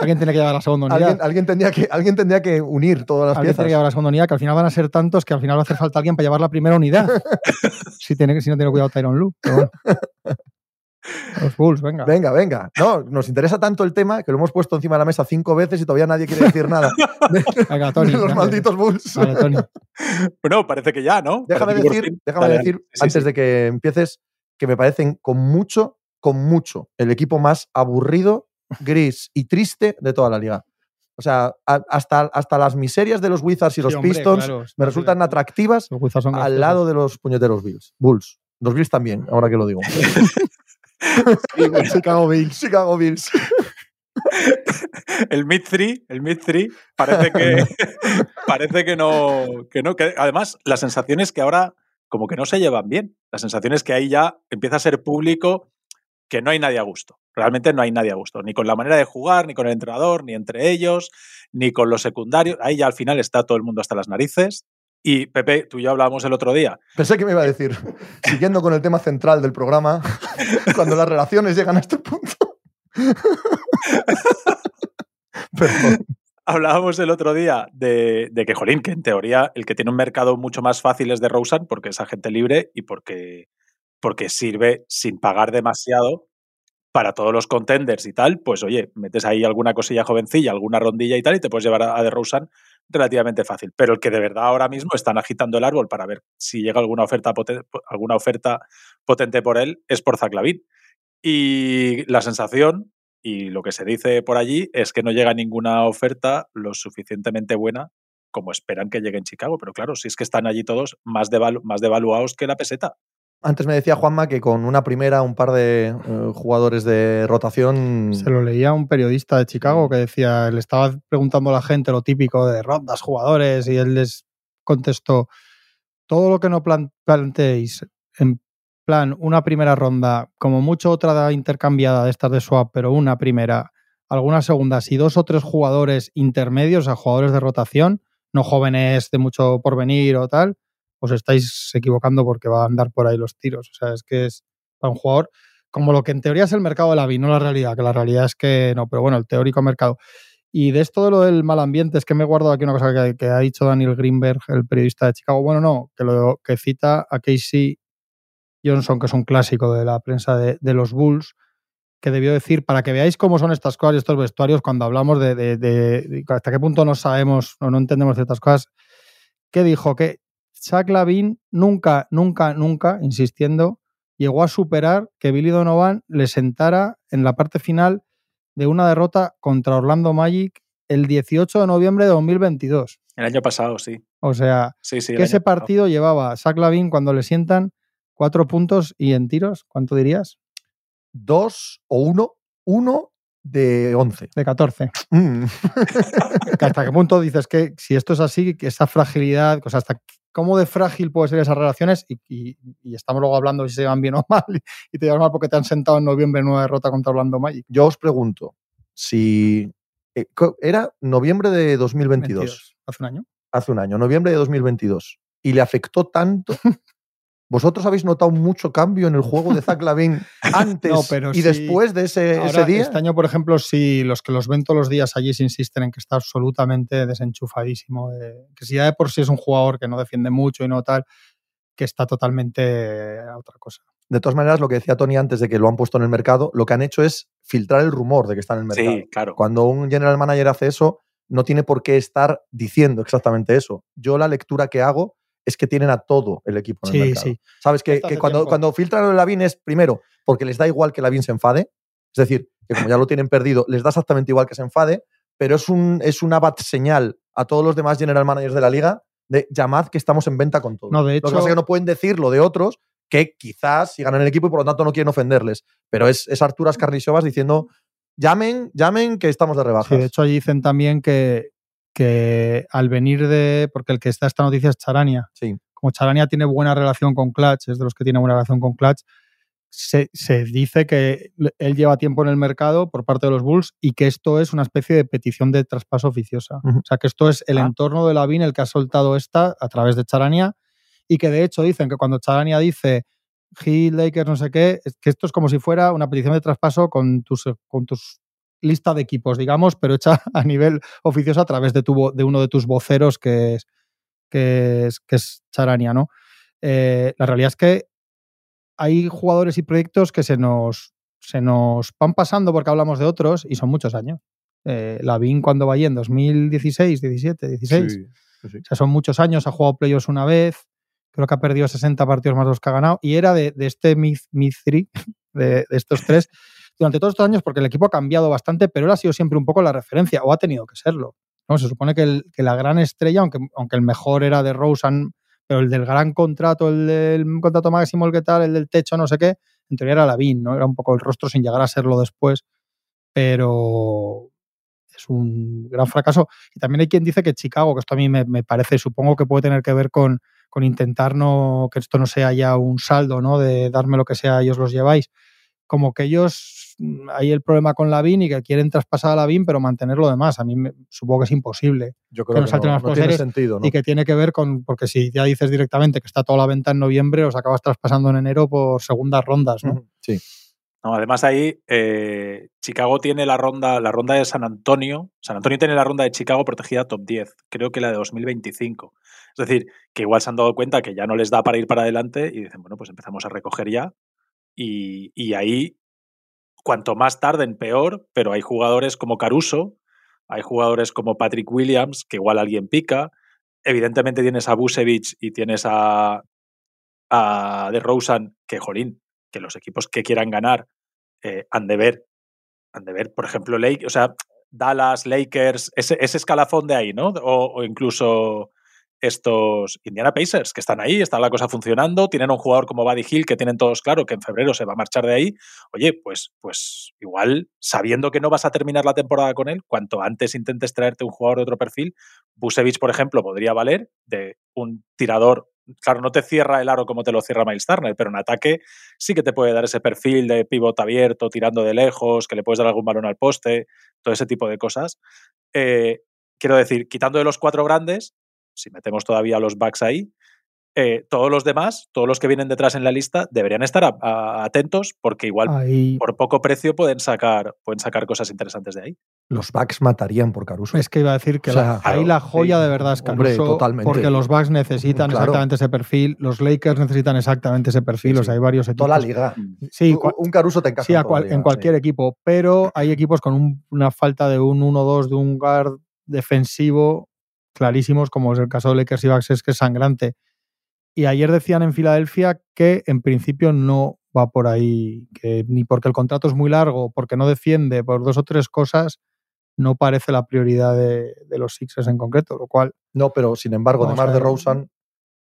Alguien tiene que llevar la segunda unidad. Alguien, alguien, tendría que, alguien tendría que unir todas las Alguien tiene que piezas. llevar la segunda unidad, que al final van a ser tantos que al final va a hacer falta alguien para llevar la primera unidad. si, tiene, si no tiene cuidado Tyron Lu. Pero bueno. Los Bulls, venga. Venga, venga. No, nos interesa tanto el tema que lo hemos puesto encima de la mesa cinco veces y todavía nadie quiere decir nada. Venga, Tony. de los venga. malditos Bulls. Vale, Tony. Bueno, parece que ya, ¿no? Déjame Parece que decir, déjame Dale, decir dale. Sí, sí, antes sí. de que empieces, que me parecen con mucho, con mucho, el equipo más aburrido, gris y triste de toda la liga. O sea, a- hasta, hasta las miserias de los Wizards y los Sí, hombre, Pistons claro, me resultan atractivas Los Wizards son al graciosos. lado de los puñeteros Bills. Bulls. Los Bills también, ahora que lo digo. Chicago Bills. Chicago Bills. el mid 3, el mid 3 parece que parece que no, que no, que además la sensación es que ahora como que no se llevan bien. La sensación es que ahí ya empieza a ser público que no hay nadie a gusto. Realmente no hay nadie a gusto, ni con la manera de jugar, ni con el entrenador, ni entre ellos, ni con los secundarios. Ahí ya al final está todo el mundo hasta las narices. Y Pepe, tú y yo hablábamos el otro día. Pensé que me iba a decir, siguiendo con el tema central del programa, cuando las relaciones llegan a este punto. Perdón. Hablábamos el otro día de, de que, jolín, que en teoría el que tiene un mercado mucho más fácil es de Rosen porque es agente libre y porque, porque sirve sin pagar demasiado para todos los contenders y tal, pues oye, metes ahí alguna cosilla jovencilla, alguna rondilla y tal, y te puedes llevar a, DeRozan relativamente fácil. Pero el que de verdad ahora mismo están agitando el árbol para ver si llega alguna oferta, potente, alguna oferta potente por él es por Zaclavín. Y la sensación y lo que se dice por allí es que no llega ninguna oferta lo suficientemente buena como esperan que llegue en Chicago. Pero claro, si es que están allí todos más, devalu más devaluados que la peseta. Antes me decía Juanma que con una primera, un par de eh, jugadores de rotación. Se lo leía un periodista de Chicago que decía, le estaba preguntando a la gente lo típico de rondas, jugadores, y él les contestó: todo lo que no planteéis en plan una primera ronda, como mucho otra intercambiada de estas de swap, pero una primera, algunas segundas y dos o tres jugadores intermedios, a jugadores de rotación, no jóvenes de mucho porvenir o tal, os estáis equivocando porque va a andar por ahí los tiros. O sea, es que es para un jugador como lo que en teoría es el mercado de la VI, no la realidad, que la realidad es que no, pero bueno, el teórico mercado. Y de esto de lo del mal ambiente, es que me he guardado aquí una cosa que, ha dicho Daniel Greenberg, el periodista de Chicago. Bueno, no, que lo que cita a Casey Johnson, que es un clásico de la prensa de, los Bulls, que debió decir, para que veáis cómo son estas cosas y estos vestuarios, cuando hablamos de, de, de, hasta qué punto no sabemos o no entendemos ciertas cosas, que dijo que Zach Lavin nunca, nunca, nunca, insistiendo, llegó a superar que Billy Donovan le sentara en la parte final de una derrota contra Orlando Magic el 18 de noviembre de 2022. El año pasado, sí. O sea, sí, sí, que ese partido llevaba Zach Lavin cuando le sientan cuatro puntos y en tiros, ¿cuánto dirías? Dos o uno, uno de 11. De 14. Mm. ¿Hasta qué punto dices que si esto es así, que esa fragilidad, o sea, hasta cómo de frágil puede ser esas relaciones y, y, y, estamos luego hablando si se van bien o mal y te llevas mal porque te han sentado en noviembre en una derrota contra Orlando Magic. Yo os pregunto, si eh, era noviembre de 2022. 22, hace un año. Hace un año, noviembre de 2022. Y le afectó tanto ¿Vosotros habéis notado mucho cambio en el juego de Zach Lavin antes no, pero y sí. después de ese, Ahora, ese, día? Este año, por ejemplo, si los que los ven todos los días allí se insisten en que está absolutamente desenchufadísimo, de, que si ya de por sí es un jugador que no defiende mucho y no tal, que está totalmente a otra cosa. De todas maneras, lo que decía Tony antes de que lo han puesto en el mercado, lo que han hecho es filtrar el rumor de que está en el mercado. Sí, claro. Cuando un general manager hace eso, no tiene por qué estar diciendo exactamente eso. Yo la lectura que hago es que tienen a todo el equipo en sí, el mercado. Sí. Sabes que, que cuando, cuando, filtran a Lavín es primero porque les da igual que Lavín se enfade, es decir, que como ya lo tienen perdido, les da exactamente igual que se enfade, pero es, un, es una bad señal a todos los demás general managers de la liga de llamad que estamos en venta con todo. No, de hecho, lo que pasa es que no pueden decir lo de otros que quizás sigan en el equipo y por lo tanto no quieren ofenderles. Pero es, es Arturas Carnisovas diciendo llamen, llamen que estamos de rebajas. Sí, de hecho allí dicen también que, que al venir de, porque el que está esta noticia es Charania, sí. como Charania tiene buena relación con Clutch, es de los que tiene buena relación con Clutch, se, se, dice que él lleva tiempo en el mercado por parte de los Bulls y que esto es una especie de petición de traspaso oficiosa. Uh -huh. O sea, que esto es el ah. entorno de Lavin el que ha soltado esta a través de Charania y que de hecho dicen que cuando Charania dice Heat, Lakers, no sé qué, que esto es como si fuera una petición de traspaso con tus, con tus lista de equipos, digamos, pero hecha a nivel oficioso a través de, tu, de uno de tus voceros que es, que es, que es Charania, ¿no? Eh, la realidad es que hay jugadores y proyectos que se nos, se nos van pasando porque hablamos de otros y son muchos años. Eh, Lavín cuando va en 2016, 17, 16. Sí, sí. O sea, son muchos años, ha jugado playoffs una vez, creo que ha perdido 60 partidos más los que ha ganado, y era de, de este Myth, Myth 3, de, de estos tres, durante todos estos años porque el equipo ha cambiado bastante, pero él ha sido siempre un poco la referencia, o ha tenido que serlo. ¿no? Se supone que, la gran estrella, aunque, aunque, el mejor era de Rosen, pero el del gran contrato, el del contrato máximo, el que tal, el del techo, no sé qué, en teoría era Lavín, ¿no? Era un poco el rostro sin llegar a serlo después, pero es un gran fracaso. Y también hay quien dice que Chicago, que esto a mí me, me parece, supongo que puede tener que ver con, con intentar no, que esto no sea ya un saldo, ¿no? De darme lo que sea, ellos los lleváis. Como que ellos, hay el problema con Lavín y que quieren traspasar a Lavín, pero mantener lo demás. A mí me, supongo que es imposible. Yo creo que, que no, no tiene sentido. ¿no? Y que tiene que ver con, porque si ya dices directamente que está toda la venta en noviembre, os acabas traspasando en enero por segundas rondas, ¿no? Sí. No, además ahí eh, Chicago tiene la ronda, la ronda de San Antonio. San Antonio tiene la ronda de Chicago protegida top 10, creo que la de 2025. Es decir, que igual se han dado cuenta que ya no les da para ir para adelante y dicen, bueno, pues empezamos a recoger ya. Y, y ahí cuanto más tarden, peor, pero hay jugadores como Caruso, hay jugadores como Patrick Williams, que igual alguien pica. Evidentemente tienes a Busevich y tienes a, a DeRozan, que, jolín, que los equipos que quieran ganar eh, han de ver, han de ver, por ejemplo, Lake, o sea, Dallas, Lakers, ese, ese escalafón de ahí, ¿no? O incluso estos Indiana Pacers que están ahí, está la cosa funcionando, tienen un jugador como Buddy Hill que tienen todos claro que en febrero se va a marchar de ahí. Oye, pues, pues igual sabiendo que no vas a terminar la temporada con él, cuanto antes intentes traerte un jugador de otro perfil, Busevich, por ejemplo, podría valer de un tirador. Claro, no te cierra el aro como te lo cierra Miles Turner, pero en ataque sí que te puede dar ese perfil de pivot abierto, tirando de lejos, que le puedes dar algún balón al poste, todo ese tipo de cosas. Eh, quiero decir, quitando de los cuatro grandes, si metemos todavía los backs ahí, eh, todos los demás, todos los que vienen detrás en la lista, deberían estar a, a, atentos porque igual Ahí- por poco precio pueden sacar, pueden sacar cosas interesantes de ahí. Los Bucks matarían por Caruso. Es que iba a decir que O sea, la- ahí la joya sí. de verdad es Hombre, Caruso, totalmente. porque los Bucks necesitan Claro. exactamente ese perfil, los Lakers necesitan exactamente ese perfil, Sí, o sea, hay varios equipos. Toda la liga. Sí, Un- Caruso te encaja sí, a toda la cual- liga, en cualquier sí. equipo, pero hay equipos con un- una falta de un 1-2, de un guard defensivo clarísimos, como es el caso de Lakers y Bucks, es que es sangrante. Y ayer decían en Filadelfia que en principio no va por ahí, que ni porque el contrato es muy largo, porque no defiende, por dos o tres cosas, no parece la prioridad de, de los Sixers en concreto, lo cual No, pero sin embargo, además de. Rosen,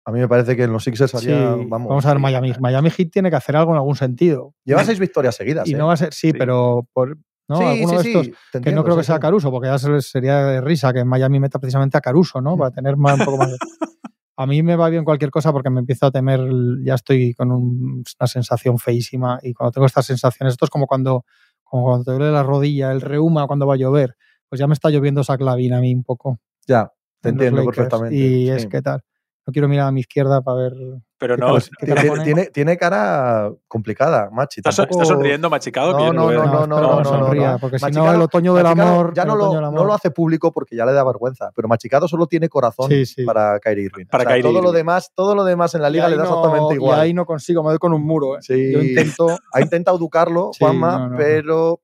a mí me parece que en los Sixers sí, haría. vamos, vamos, a ver. Miami. Miami Heat tiene que hacer algo en algún sentido. Lleva seis victorias seguidas. Y ¿eh? no va a ser, sí, Sí. pero por ¿no? sí, alguno sí, de estos que no creo que sea. Caruso, porque ya se- sería de risa que Miami meta precisamente a Caruso, ¿no? Para tener más, un poco más. de- A mí me va bien cualquier cosa porque me empiezo a temer, ya estoy con un- una sensación feísima y cuando tengo estas sensaciones, esto es como cuando, como cuando te duele la rodilla, el reuma cuando va a llover, pues ya me está lloviendo esa clavina a mí un poco. Ya, te en entiendo perfectamente. Y es que tal. No quiero mirar a mi izquierda para ver. Pero ¿Qué no, tiene, tiene, tiene cara complicada, Machi. ¿estás, tampoco- estás sonriendo, machicado? No, no, no, no, no, no, no, sonría, no. porque si no, Machicado- el otoño del amor. Ya no lo, del no lo hace público porque ya le da vergüenza, pero Machicado solo tiene corazón Sí, sí. para Kyrie Irving. Para O sea, Kyrie todo lo demás, todo lo demás en la liga le da no- exactamente igual. Y ahí no consigo, me doy con un muro. ¿eh? Sí. Yo intento. Ha intentado educarlo, Juanma, no, no, no. pero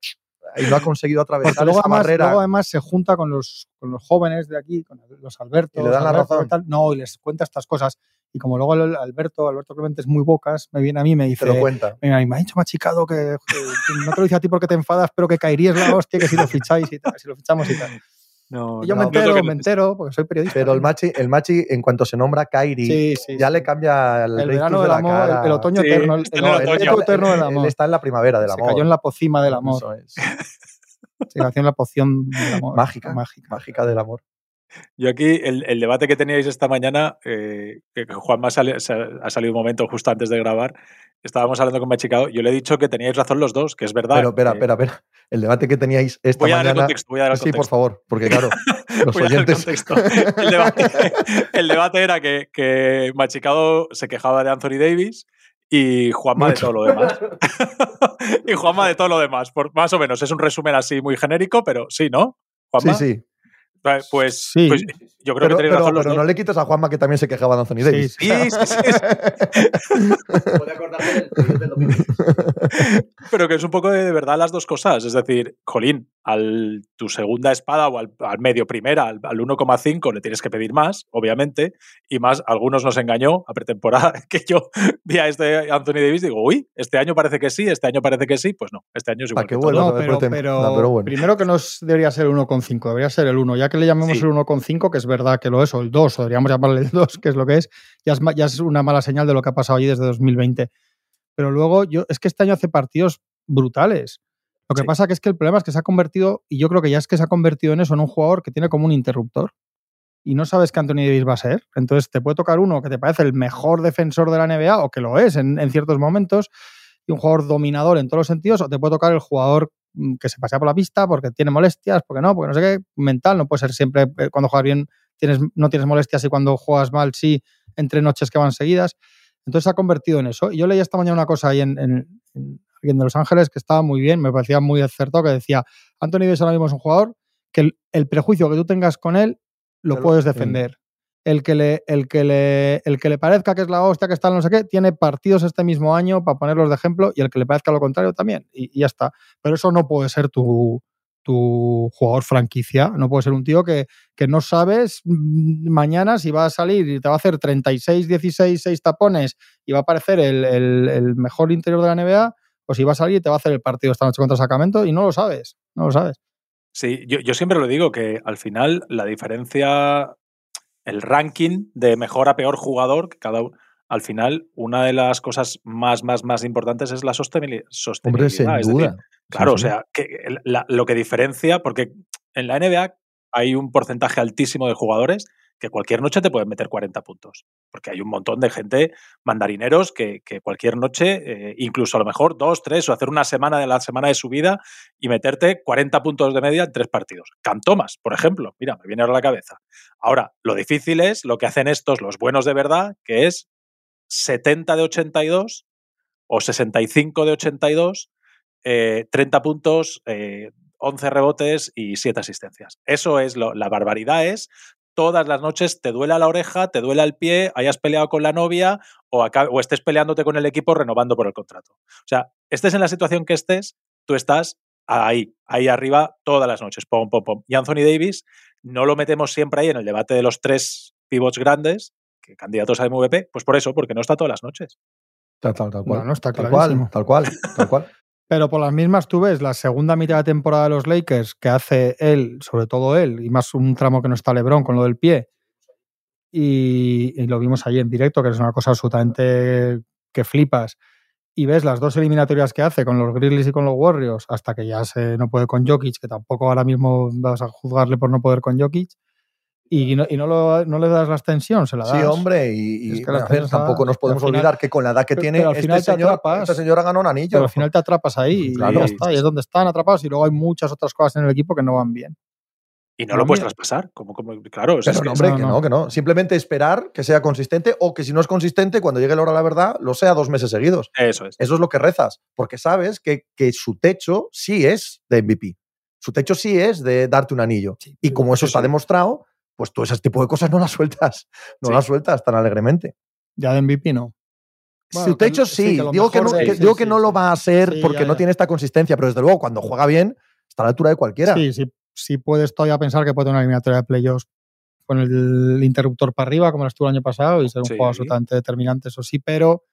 y no ha conseguido atravesar luego esa además, barrera. luego además se junta con los, con los jóvenes de aquí, con los Alberto. Y le dan la razón. No, y les cuenta estas cosas. Y como luego Alberto, Alberto Clemente es muy bocas, me viene a mí y me dice. te lo cuenta. Y me ha dicho machicado que, que no te lo dice a ti porque te enfadas, pero que caería es la hostia, que si lo ficháis y tal, si lo fichamos y tal. No, yo no, me entero, me entero, porque soy periodista. Pero el Machi, el Machi, en cuanto se nombra Sí, sí, ya sí. le cambia el, el verano del la amor, el, cara. el otoño Sí, eterno, el, el, en el el otoño. eterno del Él amor. está en la primavera del Se amor. cayó en la pocima del amor. Eso es. Se cayó en la poción del amor. Mágica. Mágica. Mágica del amor. Yo aquí, el, el debate que teníais esta mañana, eh, que Juanma sale- se ha salido un momento justo antes de grabar, estábamos hablando con Machicado, yo le he dicho que teníais razón los dos, que es verdad. Pero espera, espera, espera. El debate que teníais esta Voy a dar el mañana. contexto, voy a dar el Sí, por favor, porque claro, los Voy a dar el oyentes. El debate, el debate era que, que Machicado se quejaba de Anthony Davis y Juanma Mucho. de todo lo demás. y Juanma de todo lo demás, por, más o menos. Es un resumen así muy genérico, pero sí, ¿no? Sí, Juanma. sí. Pues, pues, Sí. pues yo creo Pero, que tenéis pero- razón los pero dos. no le quites a Juanma que también se quejaba de Anthony Sí, Davis. sí. Sí, sí, sí, sí. Pero que es un poco de, de verdad las dos cosas. Es decir, Jolín, al tu segunda espada o al, al medio primera, al, al 1,5 le tienes que pedir más, obviamente. Y más, algunos nos engañó a pretemporada que yo vi a este Anthony Davis y digo, uy, este año parece que sí, este año parece que sí. Pues no, este año es igual. Que que vuelva. todo. No, otra vez pero, pero, no, pero bueno. primero que no es- debería ser el 1,5, debería ser el 1. Ya que le llamemos Sí. el 1,5, que es verdad que lo es, o el 2, o deberíamos llamarle el 2, que es lo que es, ya es, ya es una mala señal de lo que ha pasado allí desde 2020. Pero luego, yo es que este año hace partidos brutales. Lo que Sí. pasa que es que el problema es que se ha convertido, y yo creo que ya es que se ha convertido en eso, en un jugador que tiene como un interruptor. Y no sabes que Anthony Davis va a ser. Entonces te puede tocar uno que te parece el mejor defensor de la NBA, o que lo es en, en ciertos momentos, y un jugador dominador en todos los sentidos, o te puede tocar el jugador mm, que se pasea por la pista porque tiene molestias, porque no, porque no sé qué, mental, no puede ser siempre eh, cuando juegas bien tienes, no tienes molestias y cuando juegas mal sí, entre noches que van seguidas. Entonces se ha convertido en eso. Y yo leí esta mañana una cosa ahí en, en- en alguien de Los Ángeles que estaba muy bien, me parecía muy acertado, que decía, Anthony Davis ahora mismo es un jugador que el, el prejuicio que tú tengas con él lo puedes defender. el que, le, el, que le, el que le parezca que es la hostia, que está en no sé qué, tiene partidos este mismo año para ponerlos de ejemplo y el que le parezca lo contrario también. Y, y ya está. Pero eso no puede ser tu, tu jugador franquicia. No puede ser un tío que, que, no sabes mm, mañana si va a salir y te va a hacer 36, 16, 6 tapones y va a aparecer el, el, el mejor interior de la NBA, pues si va a salir y te va a hacer el partido esta noche contra Sacramento y no lo sabes. No lo sabes. Sí, yo, yo siempre lo digo que al final la diferencia, el ranking de mejor a peor jugador, que cada uno al final, una de las cosas más, más, más importantes es la sostenibilidad. Hombre, sin es duda. decir, claro, Sí, o sea, que la- lo que diferencia, porque en la NBA hay un porcentaje altísimo de jugadores que cualquier noche te pueden meter 40 puntos. Porque hay un montón de gente, mandarineros, que, que cualquier noche, eh, incluso a lo mejor dos, tres, o hacer una semana de la semana de su vida y meterte 40 puntos de media en tres partidos. Cam Thomas, por ejemplo, mira, me viene ahora a la cabeza. Ahora, lo difícil es lo que hacen estos, los buenos de verdad, que es 70 de 82 o 65 de 82, eh, 30 puntos, eh, 11 rebotes y 7 asistencias. Eso es lo, la barbaridad es todas las noches te duela la oreja, te duela el pie, hayas peleado con la novia o, acá, o estés peleándote con el equipo renovando por el contrato. O sea, estés en la situación que estés, tú estás ahí, ahí arriba todas las noches, pom, pom, pom. Y Anthony Davis no lo metemos siempre ahí en el debate de los tres pivots grandes, que candidatos a MVP, pues por eso, porque no está todas las noches. Tal, tal, tal cual. Bueno, está tal cual, tal cual, tal cual. Pero por las mismas tú ves la segunda mitad de temporada de los Lakers que hace él, sobre todo él, y más un tramo que no está Lebron con lo del pie. Y, lo vimos ahí en directo, que es una cosa absolutamente que flipas. Y ves las dos eliminatorias que hace con los Grizzlies y con los Warriors, hasta que ya se no puede con Jokic, que tampoco ahora mismo vas a juzgarle por no poder con Jokic. Y no, y no, lo- no le das la extensión, se la das. Sí, hombre, y, y, Es que ver, tampoco nos podemos final- olvidar que con la edad que pero- tiene pero al este final te señor, atrapas. este señor ha ganado un anillo. Pero al final te atrapas ahí y Claro. ya está, y es donde están atrapados y luego hay muchas otras cosas en el equipo que no van bien. Y no No, lo puedes traspasar. Como, como, claro, es que hombre, no, que no. no, que no. Simplemente esperar que sea consistente o que si no es consistente, cuando llegue la hora de la verdad, lo sea dos meses seguidos. eso es. Eso es lo que rezas, porque sabes que, que su techo sí es de MVP. Su techo sí es de darte un anillo. Y como eso sí, está sí. demostrado, pues tú ese tipo de cosas no las sueltas. No Sí. las sueltas tan alegremente. Ya de MVP no. Bueno, su techo sí, que digo que no, que, digo no lo va a hacer Sí, porque ya, no tiene esta consistencia, pero desde luego cuando juega bien, está a la altura de cualquiera. Sí, sí, sí puedes todavía pensar que puede tener una eliminatoria de playoffs con el interruptor para arriba, como lo estuvo el año pasado, y ser un Sí. juego absolutamente determinante, eso sí, pero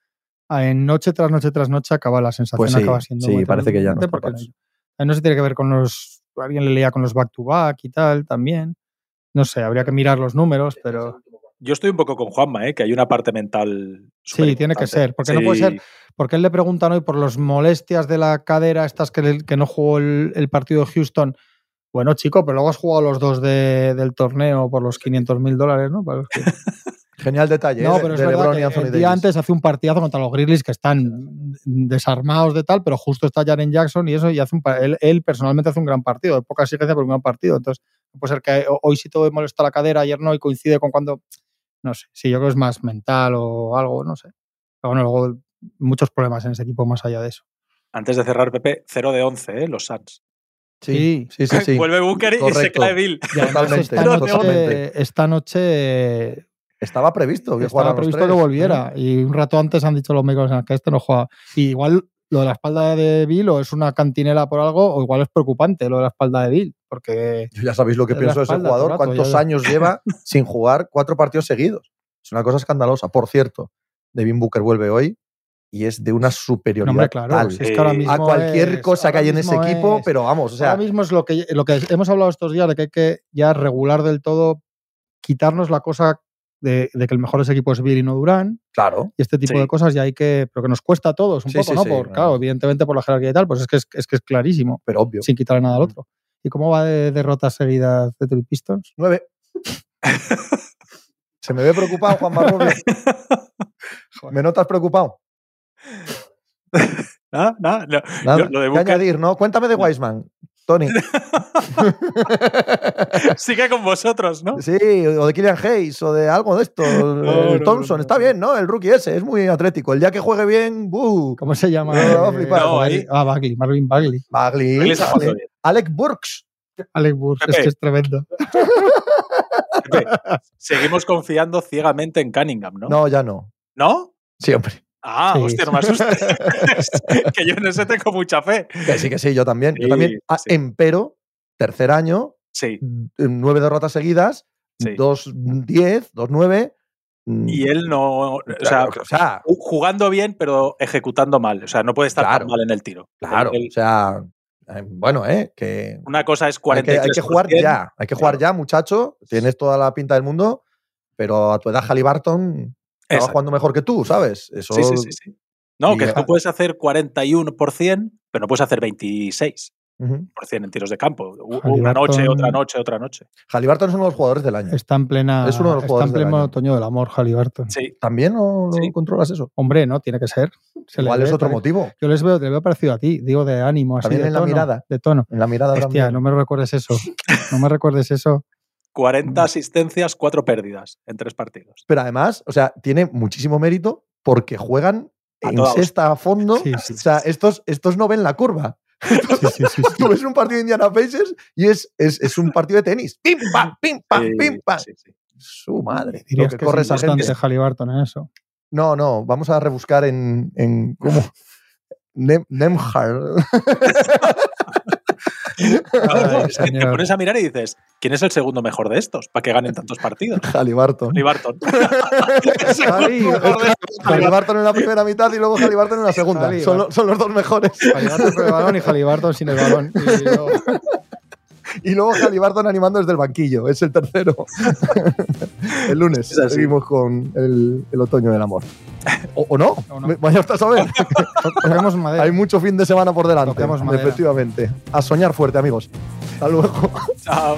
en noche tras noche tras noche acaba la sensación, Pues sí, acaba siendo sí, parece que ya no porque no- eso. eh, se tiene que ver con los. Alguien le leía con los back-to-back y tal también. No sé, habría que mirar los números, pero Yo estoy un poco con Juanma, ¿eh? que hay una parte mental. Sí, tiene que ser, porque no puede ser- porque él le preguntan hoy por las molestias de la cadera, estas que, le- que no jugó el, el partido de Houston. Bueno, chico, pero luego has jugado los dos de- del torneo por los 500 mil dólares, ¿no? Para los que- Genial detalle. No, ¿eh? pero es de verdad que el día Davis. antes hace un partidazo contra los Grizzlies que están desarmados de tal, pero justo está Jaren Jackson y eso, y hace un, él, él personalmente hace un gran partido, de poca exigencia, pero un gran partido. Entonces, puede ser que hoy sí te molesta la cadera, ayer no, y coincide con cuando. No sé, sí, yo creo que es más mental o algo, no sé. Pero bueno, luego muchos problemas en ese equipo más allá de eso. Antes de cerrar, Pepe, 0 de 11, ¿eh? los Suns. Sí, sí, sí. sí. Vuelve Booker y se cae Bill. Totalmente, esta noche, totalmente. esta noche Estaba previsto que estaba los previsto que volviera. Y un rato antes han dicho los médicos que este no juega. Y igual lo de la espalda de Bill o es una cantinela por algo, o igual es preocupante lo de la espalda de Bill. Porque Yo ya sabéis lo que pienso de ese jugador, rato, cuántos ya- años lleva sin jugar cuatro partidos seguidos. Es una cosa escandalosa. Por cierto, Devin Booker vuelve hoy y es de una no, superioridad hombre, claro, tal si es que ahora Eh, mismo a cualquier es- cosa que hay en ese equipo, pero vamos, o sea, ahora mismo es lo que, lo que hemos hablado estos días de que hay que ya regular del todo, quitarnos la cosa de, de que el mejor de ese equipo es Bill y no Durán. claro. y este tipo Sí. de cosas ya hay que, pero que nos cuesta a todos un Sí, poco, sí, ¿no? por, claro, evidentemente por la jerarquía y tal, pues es que es, es que es clarísimo, Pero obvio. sin quitarle nada al Mm. otro. ¿Y cómo va de derrotas seguidas de Detroit Pistons? Nueve. Se me ve preocupado, Juan Barroble. ¿Me notas preocupado? Nada, nada. no. Nada, Lo- lo de ¿qué Booker- añadir, ¿no? Cuéntame de Wiseman, Tony. Sigue con vosotros, ¿no? Sí, o de Killian Hayes, o de algo de esto. el no, Thompson, no, está bien, ¿no? El rookie ese, es muy atlético. El día que juegue bien, ¡buh! ¿Cómo se llama? Ahí- Ah, Bagley, Marvin Bagley. Bagley, Bagley bien. Alec Burks. Alex Burks, es que es tremendo. Seguimos confiando ciegamente en Cunningham, ¿no? No, ya no. ¿No? Siempre. Ah, Sí, hostia, no me asustes. que yo en ese tengo mucha fe. Que sí, que sí, yo también. yo también. Ah, sí. Empero, tercer año, Sí. mm, nueve derrotas seguidas, dos diez, dos nueve. mm, Y él no. O sea, o jugando bien, pero ejecutando mal. O sea, no puede estar Claro. tan mal en el tiro. claro, o sea, eh, bueno, ¿eh? Que una cosa es hay que, 43%. hay que jugar ya, hay que jugar Claro. ya, muchacho. Tienes toda la pinta del mundo, pero a tu edad Halliburton estaba Exacto. jugando mejor que tú, ¿sabes? Eso, Sí, sí, sí, sí. No, Y que tú puedes hacer 41%, pero no puedes hacer 26% Ujú. en tiros de campo. Una noche, otra noche, otra noche. Halliburton es uno de los jugadores del año. Está en plena. Es uno de los está en pleno otoño del amor, Halliburton. Sí. ¿También no, no Sí. controlas eso? Hombre, no, tiene que ser. Se ve es otro motivo. Yo les veo, te veo parecido a ti, digo de ánimo, así También de en la mirada. De tono. En la mirada Hostia, también. no me recuerdes eso. No me recuerdes eso. 40 asistencias, 4 pérdidas en tres partidos. Pero además, o sea, tiene muchísimo mérito porque juegan A en sexta a fondo. Sí, sí, o sea, estos, estos no ven la curva. Sí, sí, sí, sí. Tú ves un partido de Indiana Pacers y es, es, es un partido de tenis. ¡Pim, pam, pim, pam, Sí, pim, pam! sí, sí. Su madre. Lo Dirías que, que, corre es esa gente. Halliburton en eso. No, no, vamos a rebuscar en. en ¿Cómo? Nem, Nemhard. Ay, es que te pones a mirar y dices, ¿quién es el segundo mejor de estos? Para que ganen tantos partidos. Halliburton. Jali- Halliburton en la primera mitad y luego Halliburton en la segunda. Halliburton. Son, lo- son los dos mejores. Halliburton con el balón y Halliburton sin el balón. Y Y luego Halliburton animando desde el banquillo. Es el tercero. el lunes seguimos con el, el otoño del amor. ¿O, o no? O no. Me- Vaya usted a saber. Toquemos madera. Hay mucho fin de semana por delante. Efectivamente. A soñar fuerte, amigos. Hasta luego. Chao.